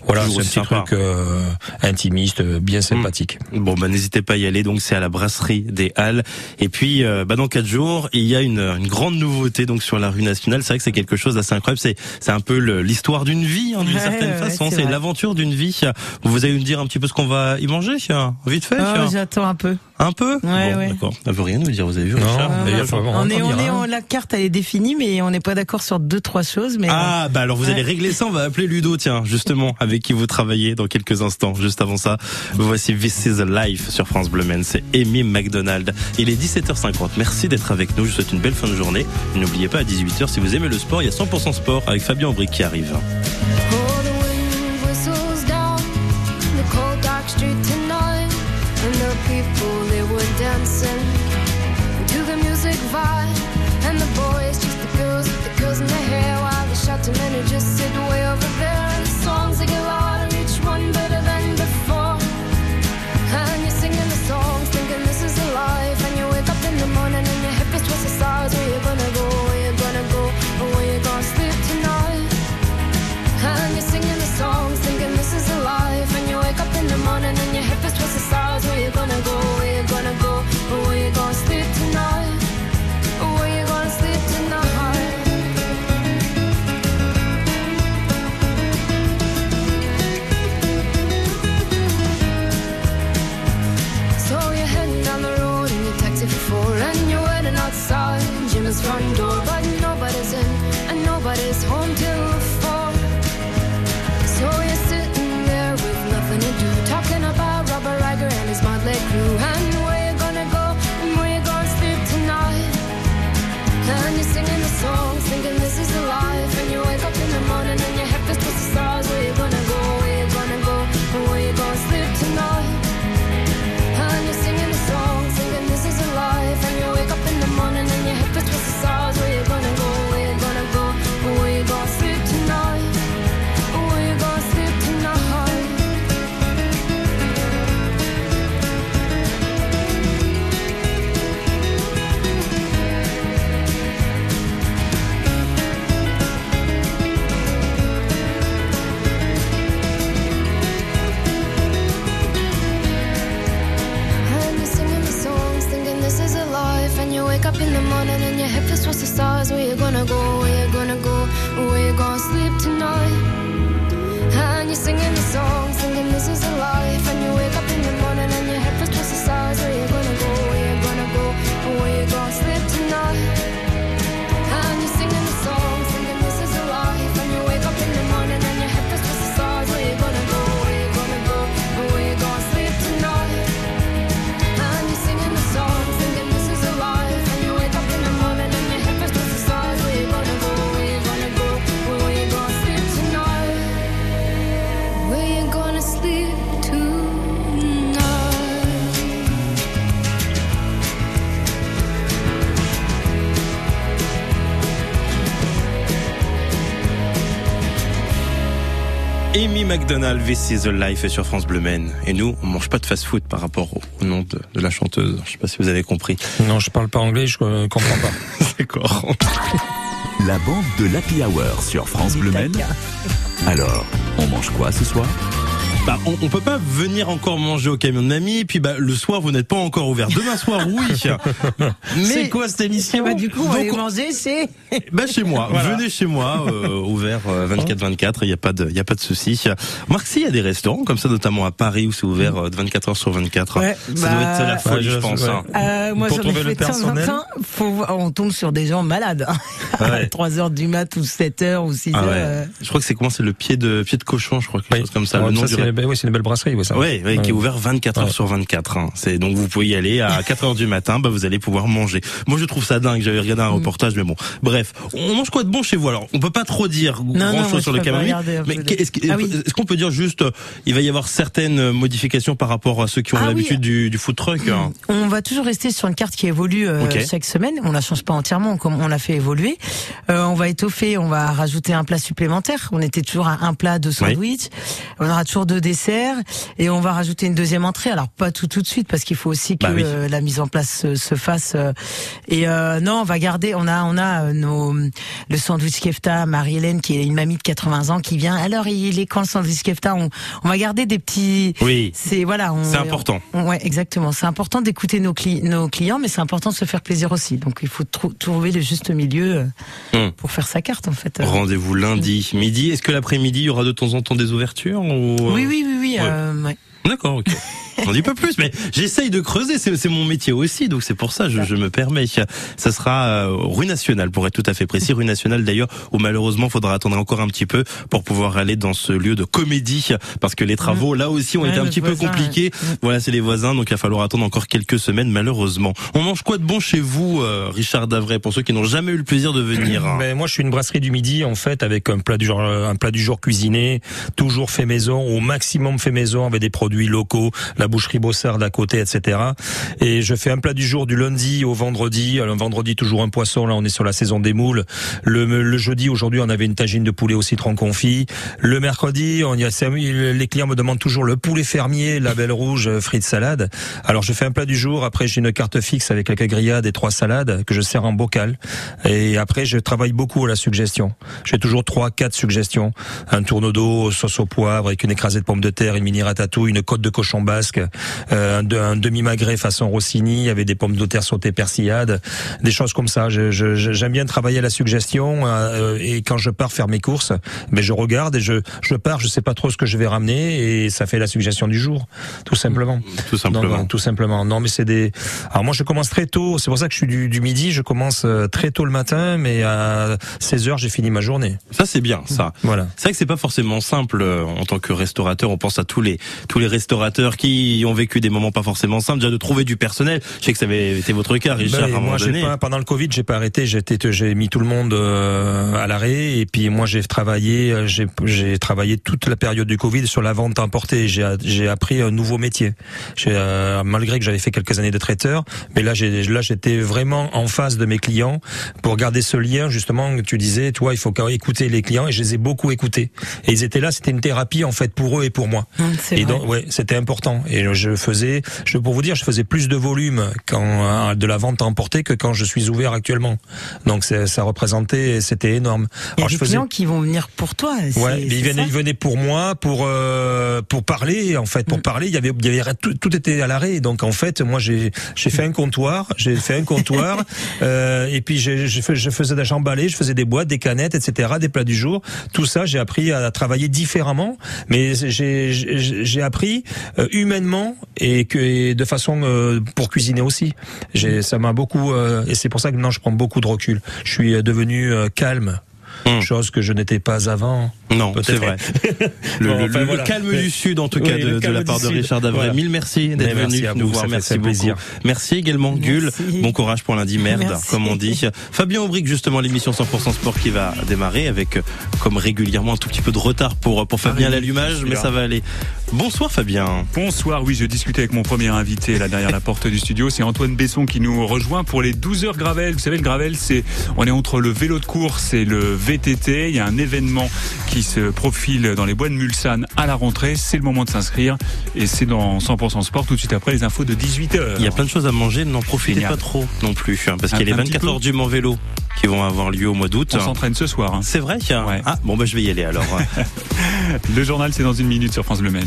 Voilà, c'est un petit sympa. truc euh, intimiste, euh, bien sympathique. Bon, bah, n'hésitez pas à y aller. Donc, c'est à la brasserie des Halles. Et puis, euh, bah, dans quatre jours, il y a une, une grande nouveauté donc sur la rue nationale. C'est vrai que c'est quelque chose d'assez incroyable. C'est, c'est un peu l'histoire d'une vie, hein, d'une Ouais, certaine ouais, façon. c'est l'aventure d'une vie. Vous allez nous dire un petit peu ce qu'on va y manger, tiens, vite fait. Oh, tiens. J'attends un peu. Un peu. Ouais, Bon, ouais. D'accord. Ça veut rien nous dire. Vous avez vu Non, Richard mais il y a pas vraiment On est, on est, hein. on- la carte elle est définie, mais on n'est pas d'accord sur deux trois choses. Mais Ah bah alors vous allez régler ça, on va appeler Ludo tiens justement avec qui vous travaillez dans quelques instants. Juste avant ça, voici This is a Life sur France Bleu Men, c'est Amy McDonald. Il est 17h50. Merci d'être avec nous. Je vous souhaite une belle fin de journée. N'oubliez pas à 18h si vous aimez le sport, il y a 100% sport avec Fabien Aubry qui arrive. Oh, McDonald, This is a Life est sur France Bleu Men. Et nous, on mange pas de fast-food par rapport au, au nom de, de la chanteuse. Je sais pas si vous avez compris. Non, je parle pas anglais, je euh, comprends pas. (laughs) D'accord. La bande de l'Happy Hour sur France Bleu Men. Alors, on mange quoi ce soir? Bah, on, on peut pas venir encore manger au camion de mamie, puis bah, le soir vous n'êtes pas encore ouvert. Demain soir, oui. (laughs) C'est quoi cette émission Bah, du coup, on Donc, manger chez. Bah chez moi, (laughs) Voilà. venez chez moi, euh, ouvert 24-24, il y a pas de, il y a pas de souci. Marc, s'il y a des restaurants comme ça, notamment à Paris où c'est ouvert euh, 24 heures sur 24, Ouais, ça bah, doit être la folie, ouais, je pense. ouais. hein. Euh, moi, Pour ai trouver le personnel. temps. Faut, voir- on tombe sur des gens malades. hein. (laughs) Ouais. 3 heures du mat ou 7 heures ou 6 Ah heures. ouais. euh. Je crois que c'est comment c'est le pied de pied de cochon, je crois quelque chose comme ça. Ouais, le nom ça, du c'est ben oui, c'est une belle brasserie, ouais, ça. Ouais, ouais, qui est ouvert 24 heures Ouais. sur 24. hein. C'est donc vous pouvez y aller à (laughs) 4 heures du matin, bah vous allez pouvoir manger. Moi je trouve ça dingue. J'avais regardé un reportage, mais bon. Bref, on mange quoi de bon chez vous? Alors, on peut pas trop dire non, grand moi, chose sur le un Mais est-ce Ah oui. est-ce qu'on peut dire juste, euh, il va y avoir certaines modifications par rapport à ceux qui ont Ah oui. l'habitude du, du food truck. hein? (clears throat) On va toujours rester sur une carte qui évolue euh, chaque semaine. On la change pas entièrement, comme on l'a fait évoluer. Euh, on va étoffer, on va rajouter un plat supplémentaire. On était toujours à un plat de sandwich. On aura toujours de, au dessert et on va rajouter une deuxième entrée. Alors pas tout tout de suite parce qu'il faut aussi que Bah oui. euh, la mise en place se, se fasse. euh, et euh, non, on va garder. On a on a euh, nos le sandwich kefta. Marie-Hélène qui est une mamie de 80 ans qui vient. Alors il est quand le sandwich kefta? On on va garder des petits. Oui. C'est voilà. C'est important. on- ouais, exactement. C'est important d'écouter nos, cli- nos clients, mais c'est important de se faire plaisir aussi. Donc il faut trou- trouver le juste milieu euh, Hmm. pour faire sa carte en fait. Rendez-vous lundi midi. Est-ce que l'après-midi, il y aura de temps en temps des ouvertures ou... Oui, oui, oui, oui. Ouais. euh, ouais. D'accord, ok. J'en dis pas plus, mais j'essaye de creuser, c'est c'est mon métier aussi, donc c'est pour ça je, je me permets. Ça sera euh, rue nationale, pour être tout à fait précis, rue nationale d'ailleurs, où malheureusement faudra attendre encore un petit peu pour pouvoir aller dans ce lieu de comédie, parce que les travaux là aussi ont Ouais, été un petit peu compliqués. ouais. Voilà, c'est les voisins, donc il va falloir attendre encore quelques semaines malheureusement. On mange quoi de bon chez vous, euh, Richard Davray, pour ceux qui n'ont jamais eu le plaisir de venir? Hein (clears throat) Mais moi, je suis une brasserie du midi en fait, avec un plat du genre, un plat du jour cuisiné, toujours fait maison, au maximum fait maison, avec des produits locaux, la boucherie Bossard d'à côté, etc. Et je fais un plat du jour du lundi au vendredi. Alors, vendredi toujours un poisson. Là, on est sur la saison des moules. Le, le jeudi, aujourd'hui, on avait une tagine de poulet au citron confit. Le mercredi, on y a, les clients me demandent toujours le poulet fermier, label rouge, euh, frites salade. Alors, je fais un plat du jour. Après, j'ai une carte fixe avec quelques grillades et trois salades que je sers en bocal. Et après, je travaille beaucoup à la suggestion. J'ai toujours trois, quatre suggestions. Un tourneau d'eau, sauce au poivre avec une écrasée de pommes de terre, une mini ratatouille, une côte de cochon basque, euh, un, de- un demi-magret façon Rossini avec des pommes de terre sautées persillades, des choses comme ça. Je- je- je- J'aime bien travailler à la suggestion euh, et quand je pars faire mes courses, ben je regarde et je, je pars, je sais pas trop ce que je vais ramener et ça fait la suggestion du jour, tout simplement. Tout simplement. Non, non, tout simplement. Non, mais c'est des. Alors moi, je commence très tôt. C'est pour ça que je suis du, du midi. Je commence euh, très tôt le matin, mais à 16 heures, j'ai fini ma journée. Ça c'est bien, ça. Voilà. C'est vrai que c'est pas forcément simple euh, en tant que restaurateur. On pense à tous les tous les restaurateurs qui ont vécu des moments pas forcément simples. Déjà de trouver du personnel. Je sais que ça avait été votre cas, Richard, Ben, à un moment moi, j'ai donné. pas, pendant le Covid, j'ai pas arrêté. J'ai mis tout le monde euh, à l'arrêt. Et puis moi, j'ai travaillé, euh, j'ai, travaillé toute la période du Covid sur la vente emportée. J'ai, appris un nouveau métier. Euh, malgré que j'avais fait quelques années de traiteur, mais là, j'étais vraiment en face de mes clients pour garder ce lien. Justement, tu disais, toi, il faut quand même écouter les clients, et je les ai beaucoup écoutés. Et ils étaient là. C'était une thérapie en fait pour eux et pour moi. c'est et vrai. donc, ouais, c'était important. Et je faisais, je pour vous dire, je faisais plus de volume quand euh, de la vente à emporter que quand je suis ouvert actuellement. Donc ça représentait, c'était énorme. Il y a Alors, des je faisais clients qui vont venir pour toi. Ouais, ils venaient, ils venaient pour moi, pour euh, pour parler en fait, pour Mm. parler. Il y avait, il y avait tout, tout était à l'arrêt. Donc en fait, moi j'ai j'ai fait un comptoir, j'ai fait un comptoir, (laughs) euh, et puis je, fais- je faisais j'emballais, je faisais des boîtes, des canettes, etc., des plats du jour. Tout ça, j'ai appris à travailler différemment, mais j'ai j'ai j'ai appris euh, humainement et que et de façon euh, pour cuisiner aussi. J'ai ça m'a beaucoup euh, et c'est pour ça que maintenant je prends beaucoup de recul. Je suis devenu calme. Chose que je n'étais pas avant. Hmm. Non, c'est vrai. (laughs) Le, Bon, le- enfin, le voilà. calme Mais- du Sud, en tout cas, de, la part de. Richard Davray. Voilà. Mille merci d'être merci venu nous vous, voir. Merci beaucoup. plaisir. Merci également, Gull. Bon courage pour lundi, merde, Merci. comme on dit. Fabien Aubric, justement, l'émission 100% sport qui va démarrer avec, comme régulièrement, un tout petit peu de retard pour, pour Fabien oui, l'allumage, mais ça va aller. Bonsoir, Fabien. Bonsoir, oui, je discutais avec mon premier invité là derrière la porte du studio. C'est Antoine Besson qui nous rejoint pour les 12 heures Gravel. Vous savez, le Gravel, c'est, on est entre le vélo de course et le VTT. Il y a un événement qui se profile dans les bois de Mulsanne à la rentrée. C'est le moment de s'inscrire et c'est dans 100% sport tout de suite après les infos de 18 heures. Il y a plein de choses à manger, n'en profitez Génial. pas trop non plus, hein, parce qu'il y a les un petit 24 peu. heures du Mans Vélo qui vont avoir lieu au mois d'août. On s'entraîne ce soir. hein. C'est vrai? Ah, bon, bah, je vais y aller alors. (laughs) Le journal, c'est dans une minute sur France Bleu Maine.